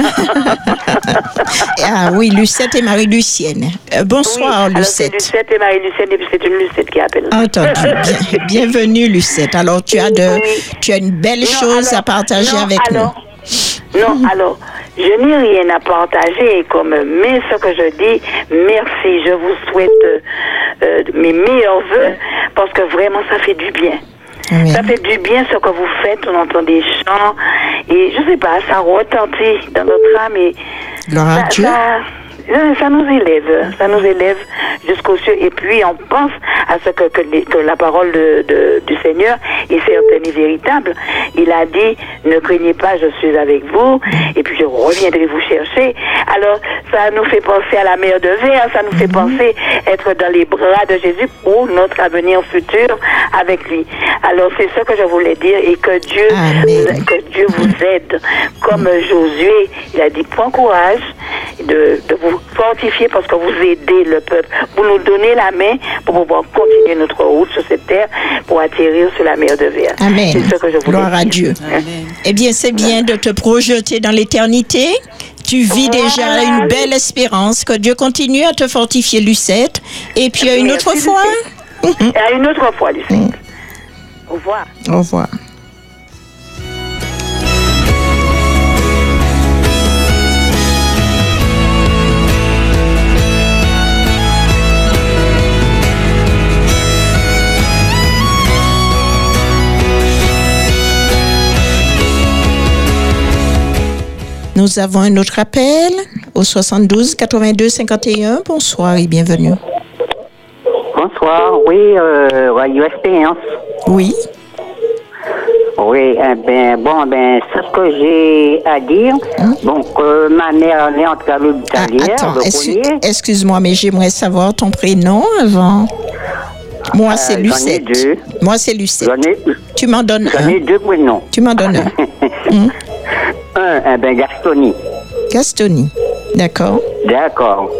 Ah oui, Lucette et Marie-Lucienne. Euh, bonsoir, Oui, alors Lucette. Lucette et Marie-Lucienne, et puis c'est une Lucette qui appelle. Entendu. Bien- bienvenue, Lucette. Alors, tu as, de, tu as une belle Non, chose alors- à partager non, avec alors, Non, alors, je n'ai rien à partager, comme, mais ce que je dis, merci, je vous souhaite euh, euh, mes meilleurs voeux, parce que vraiment, ça fait du bien. Ça fait du bien ce que vous faites. On entend des chants. Et je sais pas, ça retentit dans notre âme. Et à ça. Ça- euh, ça nous élève, ça nous élève jusqu'aux cieux. Et puis on pense à ce que, que, les- que la parole de, de- du Seigneur est certaine et véritable. Il a dit, ne craignez pas, je suis avec vous, et puis je reviendrai vous chercher. Alors ça nous fait penser à la mer de verre, ça nous fait penser être dans les bras de Jésus pour notre avenir futur avec lui. Alors c'est ce que je voulais dire et que Dieu, que Dieu vous aide. Comme Josué, il a dit, prends courage de, de vous fortifier parce que vous aidez le peuple. Vous nous donnez la main pour pouvoir continuer notre route sur cette terre pour atterrir sur la mer de verre. Amen. C'est ce que je voulais Gloire à. Dieu. Eh bien, c'est bien de te projeter dans l'éternité. Tu vis déjà une belle espérance. Que Dieu continue à te fortifier, Lucette. Et puis, à une autre Merci, fois. À une autre fois, Lucette. Au revoir. Au revoir. Nous avons un autre appel au 72 82 51. Bonsoir et bienvenue. Bonsoir, oui, euh, Radio Expérience. Oui. Oui, eh ben, bon, ben, c'est ce que j'ai à dire. Donc, euh, ma mère est entrée à l'hôpital hier, Attends, excuse-moi, mais j'aimerais savoir ton prénom avant. Moi, c'est Euh, Lucette. Moi, c'est Lucette. Ai, Tu m'en donnes j'en un. ai deux prénoms. Tu m'en donnes un. Un, eh ben, Gastoni. Gastoni. D'accord. D'accord.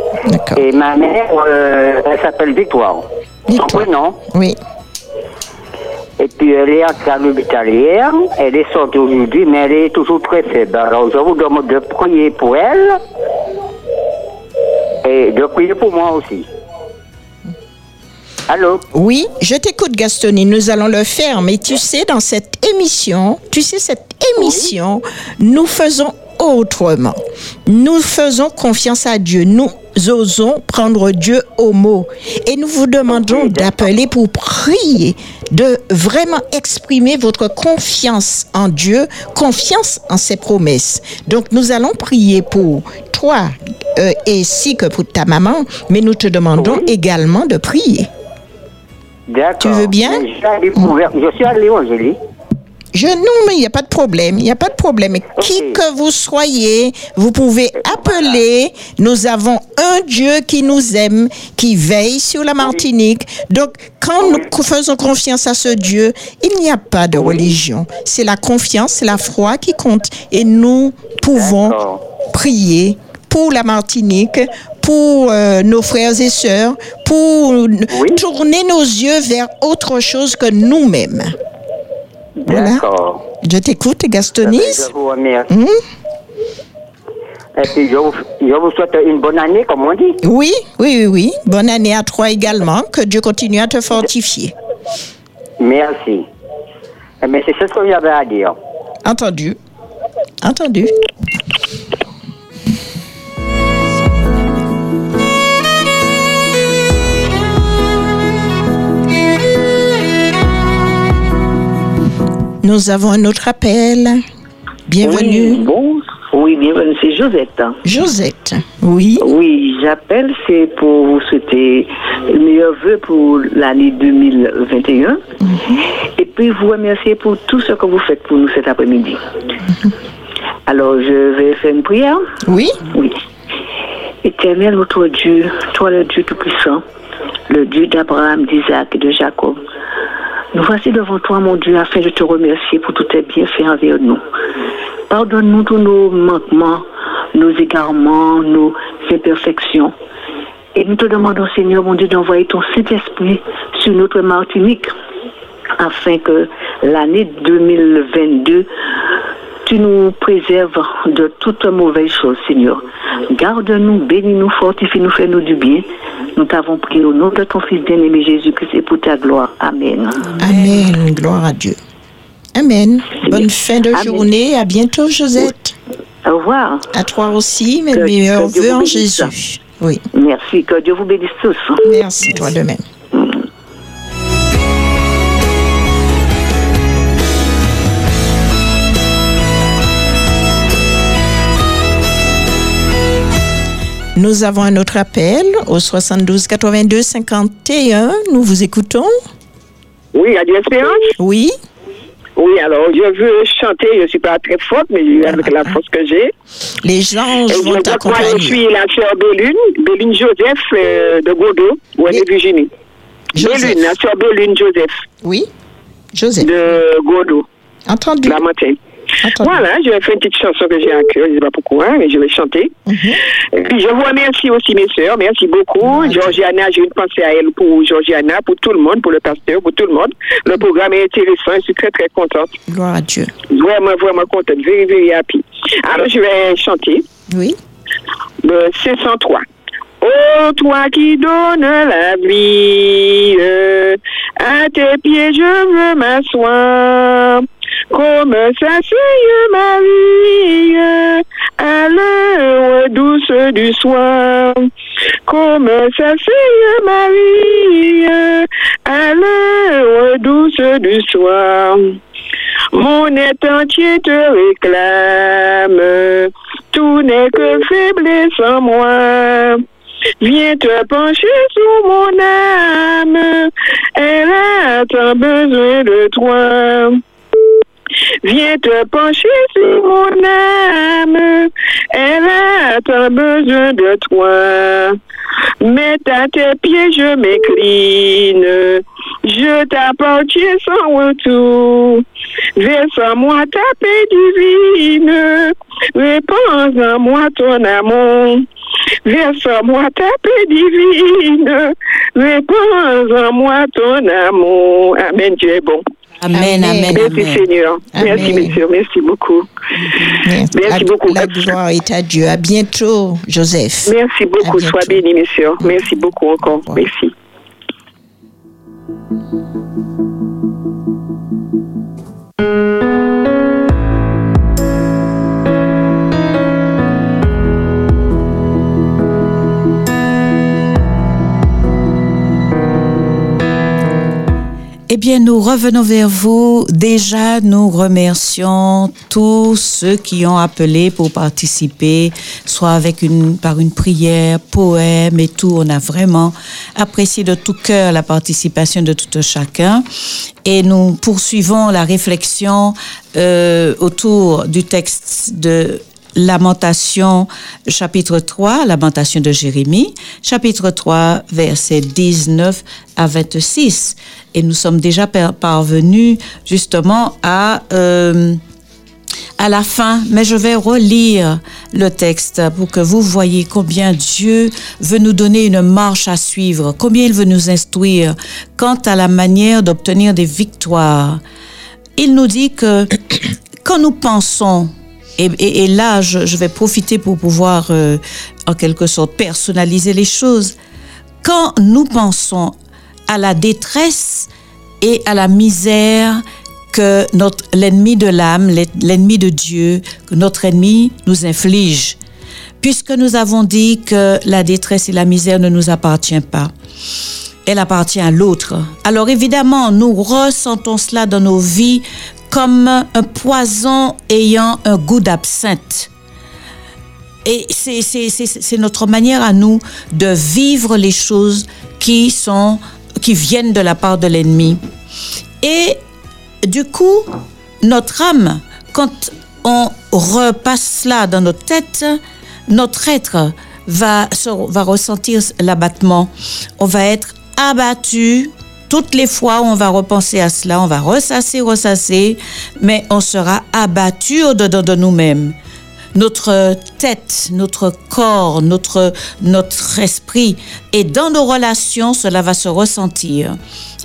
Et ma mère, euh, elle s'appelle Victoire. Son prénom. Oui. Et puis elle est entrée à l'hôpital hier. Elle est sortie aujourd'hui, mais elle est toujours très faible. Alors je vous demande de prier pour elle et de prier pour moi aussi. Allô? Oui, je t'écoute, Gastoni. Nous allons le faire. Mais tu sais, dans cette émission, tu sais, cette émission, nous faisons autrement. Nous faisons confiance à Dieu. Nous osons prendre Dieu au mot. Et nous vous demandons d'appeler pour prier, de vraiment exprimer votre confiance en Dieu, confiance en ses promesses. Donc, nous allons prier pour toi euh, ainsi que pour ta maman, mais nous te demandons également de prier. D'accord. Tu veux bien? Je suis allé pour- je non, mais il n'y a pas de problème. Il n'y a pas de problème. Qui que vous soyez, vous pouvez appeler. Nous avons un Dieu qui nous aime, qui veille sur la Martinique. Donc, quand nous faisons confiance à ce Dieu, il n'y a pas de religion. C'est la confiance, c'est la foi qui compte. Et nous pouvons prier pour la Martinique, pour euh, nos frères et sœurs, pour tourner nos yeux vers autre chose que nous-mêmes. Voilà. D'accord. Je t'écoute, Gastonis. Je vous remercie. Hmm? Et puis je vous, je vous souhaite une bonne année, comme on dit. Oui, oui, oui, oui. Bonne année à toi également. Que Dieu continue à te fortifier. Merci. Eh bien, c'est ce que j'avais à dire. Entendu. Entendu. Nous avons un autre appel. Bienvenue. Oui, bon, oui, bienvenue, c'est Josette. Josette, oui. Oui, j'appelle, c'est pour vous souhaiter le meilleur vœu pour l'année 2021. Et puis vous remercier pour tout ce que vous faites pour nous cet après-midi. Alors, je vais faire une prière. Oui. Oui. Éternel, notre Dieu, toi le Dieu Tout-Puissant, le Dieu d'Abraham, d'Isaac et de Jacob, nous voici devant toi, mon Dieu, afin de te remercier pour tous tes bienfaits envers nous. Pardonne-nous tous nos manquements, nos égarements, nos imperfections. Et nous te demandons, Seigneur, mon Dieu, d'envoyer ton Saint-Esprit sur notre Martinique, afin que l'année 2022, tu nous préserves de toute mauvaise chose, Seigneur. Garde-nous, bénis-nous, fortifie-nous, fais-nous du bien. Nous t'avons prié au nom de ton Fils bien-aimé Jésus-Christ et pour ta gloire. Amen. Amen. Gloire à Dieu. Amen. Bonne fin de journée. À bientôt, Josette. Au revoir. À toi aussi, mes meilleurs voeux en. Jésus. Oui. Merci. Que Dieu vous bénisse tous. Merci, toi de même. Nous avons un autre appel au 72 82 51. Nous vous écoutons. Oui, Radio Espérance Oui. Oui, alors je veux chanter, je ne suis pas très forte, mais avec la force que j'ai. Les anges Et vont je, moi, t'accompagner. je suis la sœur Bélune, Bélune Joseph euh, de Godot, où elle est Virginie. Bélune, la sœur Bélune Joseph. Oui, Joseph. De Godot. Entendu. La montagne. Voilà, je vais faire une petite chanson que j'ai à cœur, je ne sais pas pourquoi, mais je vais chanter. Mhm. Et puis je vous remercie aussi mes sœurs, merci beaucoup. Georgiana, j'ai une pensée à elle pour Georgiana, pour tout le monde, pour le pasteur, pour tout le monde. Le programme est intéressant, je suis très très contente. Gloire à Dieu. Vraiment, vraiment contente, very, very happy. Alors je vais chanter. Oui. Le 503. Oh, toi qui donnes la vie, euh, à tes pieds je veux m'asseoir. Comme s'asseye Marie euh, à l'heure douce du soir. Comme s'asseye Marie euh, à l'heure douce du soir. Mon être entier te réclame, tout n'est que faiblesse en moi. Viens te pencher sur mon âme, elle a tant besoin de toi. Viens te pencher sur mon âme, elle a tant besoin de toi. Mets à tes pieds, je m'écline, je t'appartiens sans retour. Verse en moi ta paix divine, répands en moi ton amour. Verse en moi ta paix divine, répands en moi ton amour. Amen, Dieu est bon. Amen, amen, Merci amen. Seigneur. Merci, Amen. messieurs. Merci beaucoup. Merci la, beaucoup. La gloire est à Dieu. À bientôt, Joseph. Merci beaucoup. Sois béni, messieurs. Merci beaucoup encore. Merci. Eh bien, nous revenons vers vous. Déjà, nous remercions tous ceux qui ont appelé pour participer, soit avec une, par une prière, poème et tout. On a vraiment apprécié de tout cœur la participation de tout un chacun. Et nous poursuivons la réflexion euh, autour du texte de Lamentation, chapitre 3, Lamentation de Jérémie, chapitre 3, versets 19 à 26. Et nous sommes déjà par- parvenus justement à, euh, à la fin, mais je vais relire le texte pour que vous voyez combien Dieu veut nous donner une marche à suivre, combien il veut nous instruire quant à la manière d'obtenir des victoires. Il nous dit que quand nous pensons, et, là je, vais profiter pour pouvoir euh, en quelque sorte personnaliser les choses, quand nous pensons à la détresse et à la misère que notre l'ennemi de l'âme, l'ennemi de Dieu, que notre ennemi nous inflige, puisque nous avons dit que la détresse et la misère ne nous appartiennent pas. Elle appartient à l'autre. Alors évidemment, nous ressentons cela dans nos vies comme un poison ayant un goût d'absinthe. Et c'est- notre manière à nous de vivre les choses qui sont qui viennent de la part de l'ennemi. Et du coup, notre âme, quand on repasse cela dans notre tête, notre être va, va ressentir l'abattement. On va être abattu. Toutes les fois où on va repenser à cela, on va ressasser, ressasser, mais on sera abattu au-dedans de nous-mêmes notre tête, notre corps, notre, notre esprit. Et dans nos relations, cela va se ressentir.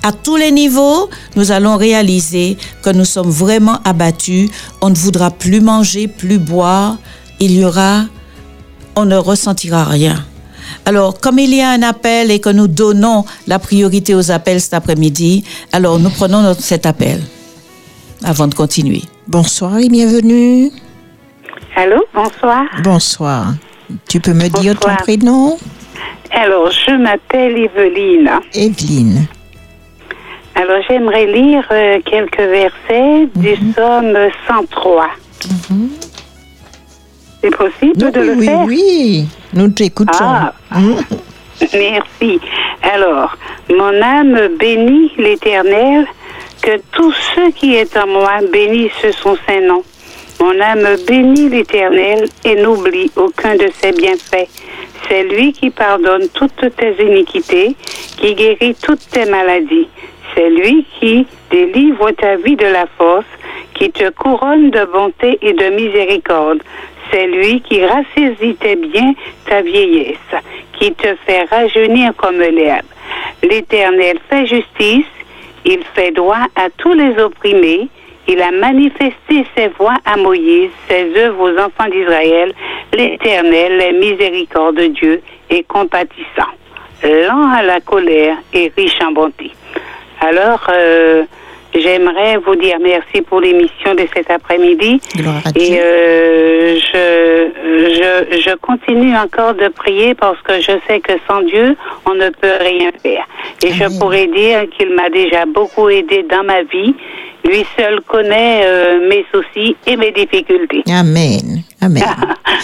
À tous les niveaux, nous allons réaliser que nous sommes vraiment abattus. On ne voudra plus manger, plus boire. Il y aura, on ne ressentira rien. Alors, comme il y a un appel et que nous donnons la priorité aux appels cet après-midi, alors nous prenons notre, cet appel avant de continuer. Bonsoir et bienvenue. Allô, bonsoir. Bonsoir. Tu peux me dire ton prénom? Alors, je m'appelle Evelyne. Evelyne. Alors, j'aimerais lire euh, quelques versets du Mhm. psaume 103. C'est possible de oui, le oui, faire? oui. Nous t'écoutons. Ah. Hmm. Merci. Alors, mon âme bénit l'Éternel, que tout ce qui est en moi bénisse son saint nom. Mon âme bénit l'Éternel et n'oublie aucun de ses bienfaits. C'est lui qui pardonne toutes tes iniquités, qui guérit toutes tes maladies. C'est lui qui délivre ta vie de la force, qui te couronne de bonté et de miséricorde. C'est lui qui rassaisit tes biens, ta vieillesse, qui te fait rajeunir comme l'herbe. L'Éternel fait justice, il fait droit à tous les opprimés, il a manifesté ses voies à Moïse, ses œuvres aux enfants d'Israël. L'Éternel est miséricordieux Dieu et compatissant, lent à la colère et riche en bonté. Alors, euh, j'aimerais vous dire merci pour l'émission de cet après-midi. Et euh, je, je, je continue encore de prier parce que je sais que sans Dieu, on ne peut rien faire. Et je pourrais dire qu'il m'a déjà beaucoup aidé dans ma vie. Lui seul connaît euh, mes soucis et mes difficultés. Amen. Amen.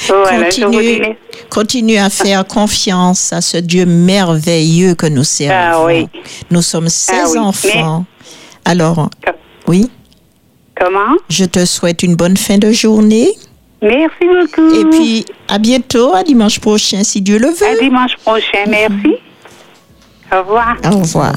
Voilà, continue, continue à faire confiance à ce Dieu merveilleux que nous servons. Ah oui. Nous sommes 16 Ah oui. enfants. Alors, oui, Comment? je te souhaite une bonne fin de journée. Merci beaucoup. Et puis, à bientôt, à dimanche prochain, si Dieu le veut. À dimanche prochain. Merci. Au revoir. Au revoir.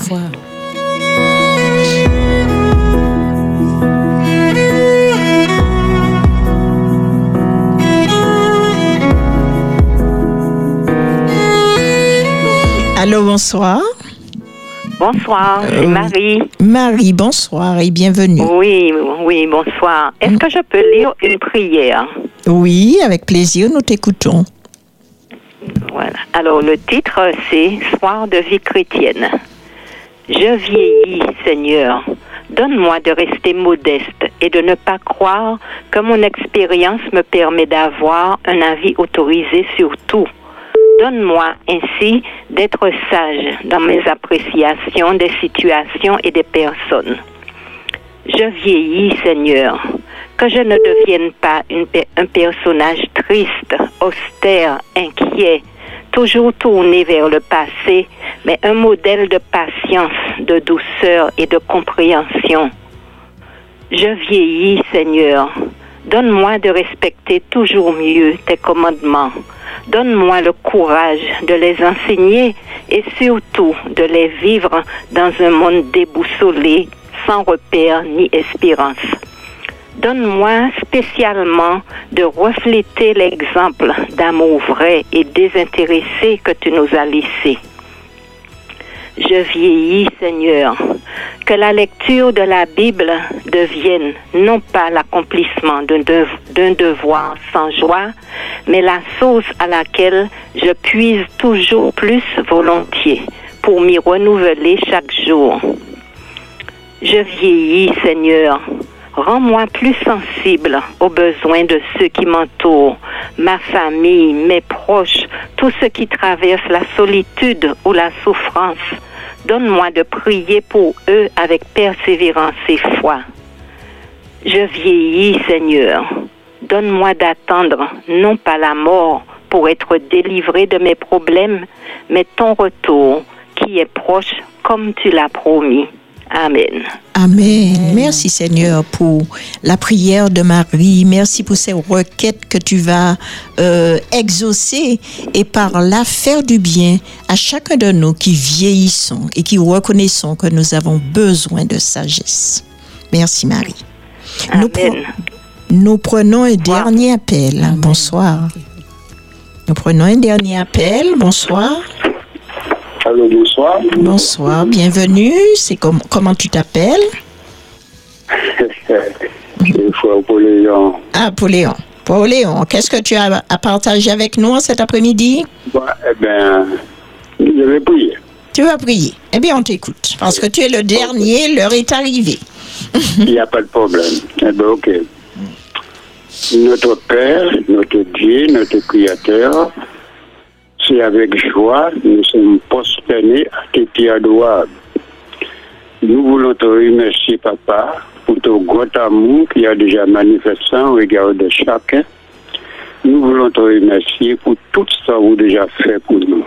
Allô, bonsoir. Bonsoir, c'est Euh, Marie. Marie, bonsoir et bienvenue. Oui, oui, bonsoir. Est-ce que je peux lire une prière? Oui, avec plaisir, nous t'écoutons. Voilà. Alors, le titre, c'est Soir de vie chrétienne. Je vieillis, Seigneur. Donne-moi de rester modeste et de ne pas croire que mon expérience me permet d'avoir un avis autorisé sur tout. Donne-moi ainsi d'être sage dans mes appréciations des situations et des personnes. Je vieillis, Seigneur, que je ne devienne pas un personnage triste, austère, inquiet, toujours tourné vers le passé, mais un modèle de patience, de douceur et de compréhension. Je vieillis, Seigneur. Donne-moi de respecter toujours mieux tes commandements. Donne-moi le courage de les enseigner et surtout de les vivre dans un monde déboussolé, sans repère ni espérance. Donne-moi spécialement de refléter l'exemple d'amour vrai et désintéressé que tu nous as laissé. Je vieillis, Seigneur. Que la lecture de la Bible devienne non pas l'accomplissement d'un dev- d'un devoir sans joie, mais la source à laquelle je puise toujours plus volontiers pour m'y renouveler chaque jour. Je vieillis, Seigneur. Rends-moi plus sensible aux besoins de ceux qui m'entourent, ma famille, mes proches, tous ceux qui traversent la solitude ou la souffrance. Donne-moi de prier pour eux avec persévérance et foi. Je vieillis, Seigneur. Donne-moi d'attendre non pas la mort pour être délivré de mes problèmes, mais ton retour qui est proche comme tu l'as promis. Amen. Amen. Merci Seigneur pour la prière de Marie. Merci pour ces requêtes que tu vas euh, exaucer et par là faire du bien à chacun de nous qui vieillissons et qui reconnaissons que nous avons besoin de sagesse. Merci Marie. Nous, pre- nous prenons un dernier appel. Bonsoir. Nous prenons un dernier appel. Bonsoir. Allô, bonsoir. Bonsoir, bienvenue. C'est com- comment tu t'appelles? Pauléon. Ah, Pauléon. Pauléon, qu'est-ce que tu as à partager avec nous cet après-midi? Bon, eh bien, je vais prier. Tu vas prier. Eh bien, on t'écoute. Parce que tu es le dernier, l'heure est arrivée. Il n'y a pas de problème. Eh bien, ok. Notre Père, notre Dieu, notre Créateur, c'est avec joie nous sommes prosternés à tes pieds. Nous voulons te remercier, Papa, pour ton grand amour qui a déjà manifesté en regard de chacun, nous voulons te remercier pour tout ce que vous avez déjà fait pour nous.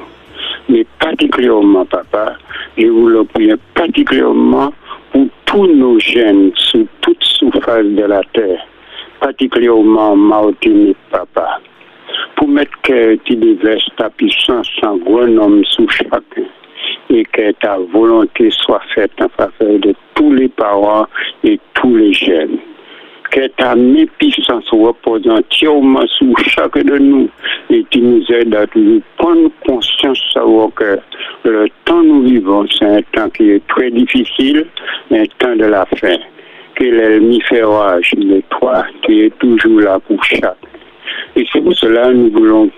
Mais particulièrement, papa, je vous le prie particulièrement pour tous nos jeunes sur toute surface de la terre, particulièrement Martinique, papa, pour mettre que tu déverses ta puissance en grand homme sous chacun et que ta volonté soit faite en faveur de tous les parents et tous les jeunes que ta main puissance repose entièrement sur chacun de nous et tu nous aides à toujours prendre conscience de savoir que le temps nous vivons, c'est un temps qui est très difficile, un temps de la fin. Que l'ennemi fait rage, mais toi, tu es toujours là pour chaque. Et c'est pour cela que nous voulons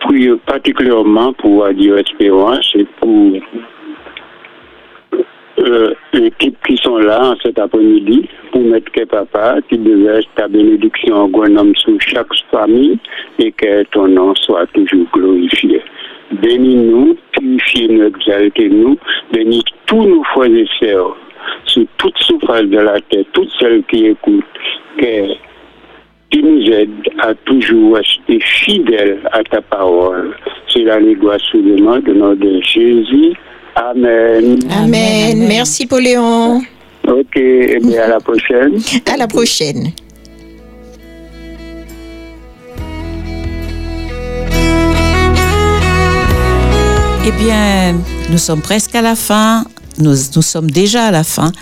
prier particulièrement pour Radio Espérance et pour euh, l'équipe qui sont là cet après-midi pour mettre que papa, tu déverses ta bénédiction en grand sur chaque famille et que ton nom soit toujours glorifié. Bénis-nous, purifiez-nous, exaltez-nous, bénis tous nos frères et sœurs sur toute souffrance de la tête, toutes celles qui écoutent, que tu nous aides à toujours rester fidèles à ta parole. C'est la négociation sous le nom de notre Jésus. Amen. Amen. Merci, Pauléon. Ok, et bien à la prochaine. À la prochaine. Eh bien, nous sommes presque à la fin. Nous, nous sommes déjà à la fin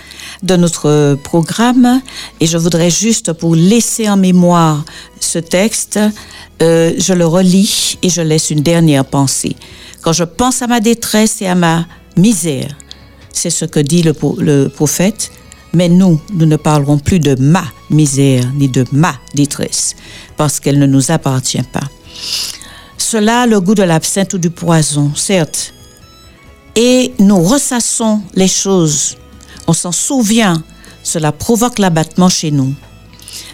de notre programme et je voudrais juste pour laisser en mémoire ce texte, euh, je le relis et je laisse une dernière pensée. Quand je pense à ma détresse et à ma misère, c'est ce que dit le, le prophète, mais nous, nous ne parlerons plus de ma misère ni de ma détresse parce qu'elle ne nous appartient pas. Cela a le goût de l'absinthe ou du poison, certes, et nous ressassons les choses. On s'en souvient, cela provoque l'abattement chez nous.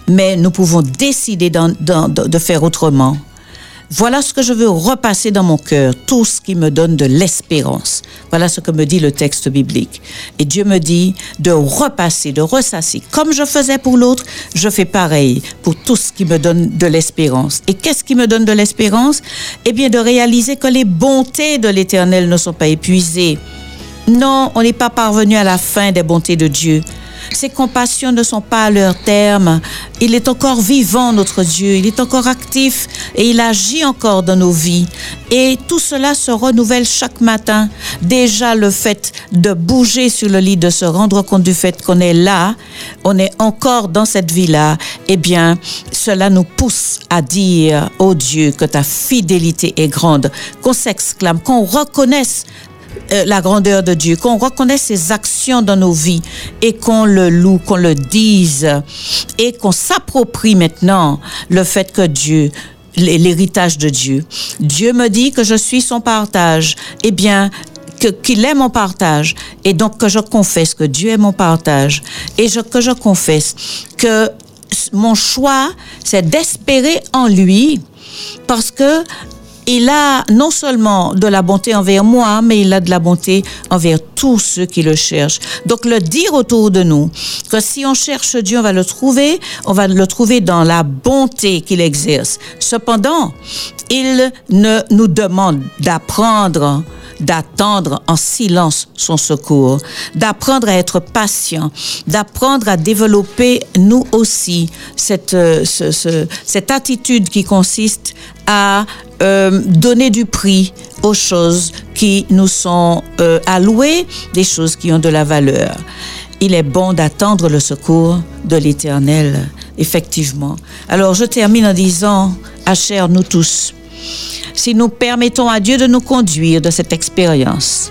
Mais nous pouvons décider de faire autrement. Voilà ce que je veux repasser dans mon cœur, tout ce qui me donne de l'espérance. Voilà ce que me dit le texte biblique. Et Dieu me dit de repasser, de ressasser. Comme je faisais pour l'autre, je fais pareil pour tout ce qui me donne de l'espérance. Et qu'est-ce qui me donne de l'espérance? Eh bien, de réaliser que les bontés de l'Éternel ne sont pas épuisées. Non, on n'est pas parvenu à la fin des bontés de Dieu. Ses compassions ne sont pas à leur terme. Il est encore vivant, notre Dieu. Il est encore actif et il agit encore dans nos vies. Et tout cela se renouvelle chaque matin. Déjà, le fait de bouger sur le lit, de se rendre compte du fait qu'on est là, on est encore dans cette vie-là, eh bien, cela nous pousse à dire, oh Dieu, que ta fidélité est grande, qu'on s'exclame, qu'on reconnaisse euh, la grandeur de Dieu, qu'on reconnaisse ses actions dans nos vies et qu'on le loue, qu'on le dise et qu'on s'approprie maintenant le fait que Dieu l'héritage de Dieu. Dieu me dit que je suis son partage. Eh bien, qu'il est mon partage et donc que je confesse que Dieu est mon partage et que je confesse que mon choix c'est d'espérer en lui parce que il a non seulement de la bonté envers moi, mais il a de la bonté envers tous ceux qui le cherchent. Donc le dire autour de nous que si on cherche Dieu, on va le trouver, on va le trouver dans la bonté qu'il exerce. Cependant, il ne nous demande d'apprendre d'attendre en silence son secours, d'apprendre à être patient, d'apprendre à développer nous aussi cette, euh, ce- ce- cette attitude qui consiste à euh, donner du prix aux choses qui nous sont euh, allouées, des choses qui ont de la valeur. Il est bon d'attendre le secours de l'Éternel, effectivement. Alors je termine en disant, à cher nous tous, si nous permettons à Dieu de nous conduire de cette expérience,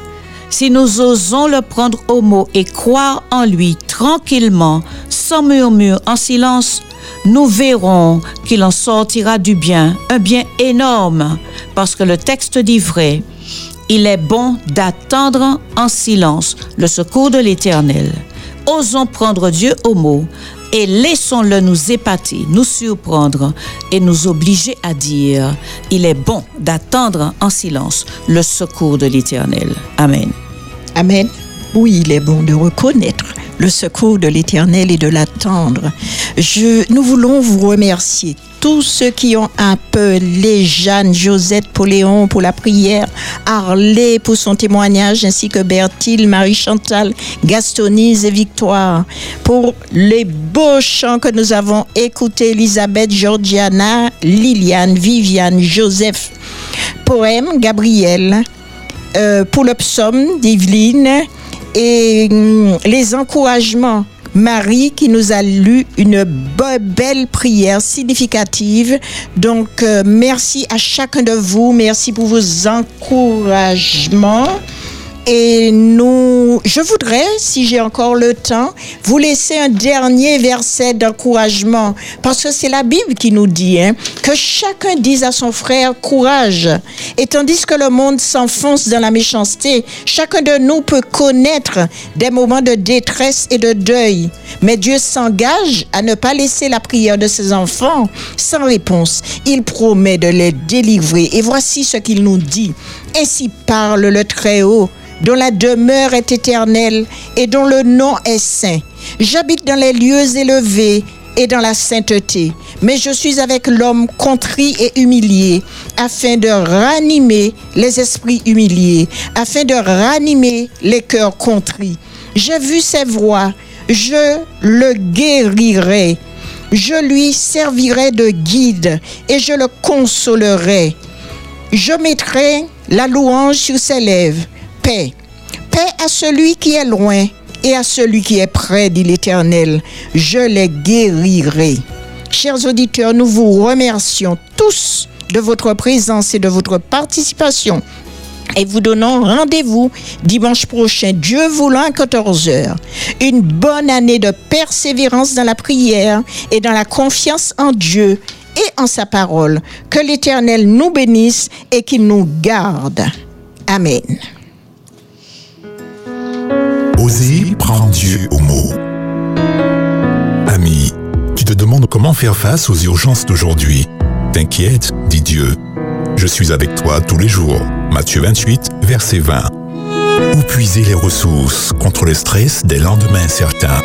si nous osons le prendre au mot et croire en lui tranquillement, sans murmure, en silence, nous verrons qu'il en sortira du bien, un bien énorme, parce que le texte dit vrai. Il est bon d'attendre en silence le secours de l'Éternel. Osons prendre Dieu au mot et laissons-le nous épater, nous surprendre et nous obliger à dire, il est bon d'attendre en silence le secours de l'Éternel. Amen. Amen. Oui, il est bon de reconnaître le secours de l'Éternel et de l'attendre. Je, nous voulons vous remercier tous ceux qui ont appelé Jeanne, Josette, Poléon pour la prière, Harley pour son témoignage, ainsi que Bertille, Marie-Chantal, Gastonise et Victoire. Pour les beaux chants que nous avons écoutés, Elisabeth, Georgiana, Liliane, Viviane, Joseph. Poème, Gabriel. Euh, pour le psaume et hum, les encouragements Marie qui nous a lu une be- belle prière significative. Donc, euh, merci à chacun de vous. Merci pour vos encouragements. Et nous, je voudrais, si j'ai encore le temps, vous laisser un dernier verset d'encouragement. Parce que c'est la Bible qui nous dit hein, que chacun dise à son frère courage. Et tandis que le monde s'enfonce dans la méchanceté, chacun de nous peut connaître des moments de détresse et de deuil. Mais Dieu s'engage à ne pas laisser la prière de ses enfants sans réponse. Il promet de les délivrer. Et voici ce qu'il nous dit. Ainsi parle le Très-Haut dont la demeure est éternelle et dont le nom est saint. J'habite dans les lieux élevés et dans la sainteté, mais je suis avec l'homme contrit et humilié, afin de ranimer les esprits humiliés, afin de ranimer les cœurs contrits. J'ai vu ses voix, je le guérirai, je lui servirai de guide et je le consolerai. Je mettrai la louange sur ses lèvres. Paix. Paix à celui qui est loin et à celui qui est près, dit l'Éternel. Je les guérirai. Chers auditeurs, nous vous remercions tous de votre présence et de votre participation. Et vous donnons rendez-vous dimanche prochain, Dieu voulant, à 14h. Une bonne année de persévérance dans la prière et dans la confiance en Dieu et en sa parole. Que l'Éternel nous bénisse et qu'il nous garde. Amen. Osez prendre Dieu au mot. Ami, tu te demandes comment faire face aux urgences d'aujourd'hui. T'inquiète, dit Dieu. Je suis avec toi tous les jours. Matthieu 28, verset 20. Où puiser les ressources contre le stress des lendemains incertains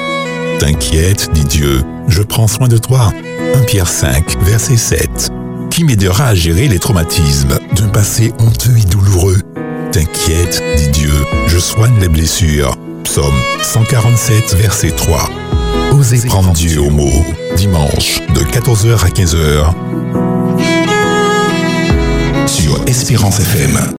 T'inquiète, dit Dieu, je prends soin de toi. 1 Pierre 5, verset 7. Qui m'aidera à gérer les traumatismes d'un passé honteux et douloureux? T'inquiète, dit Dieu, je soigne les blessures. Psaume 147, verset 3. Osez prendre Dieu au mot. Dimanche, de 14h à 15h. Sur Espérance FM.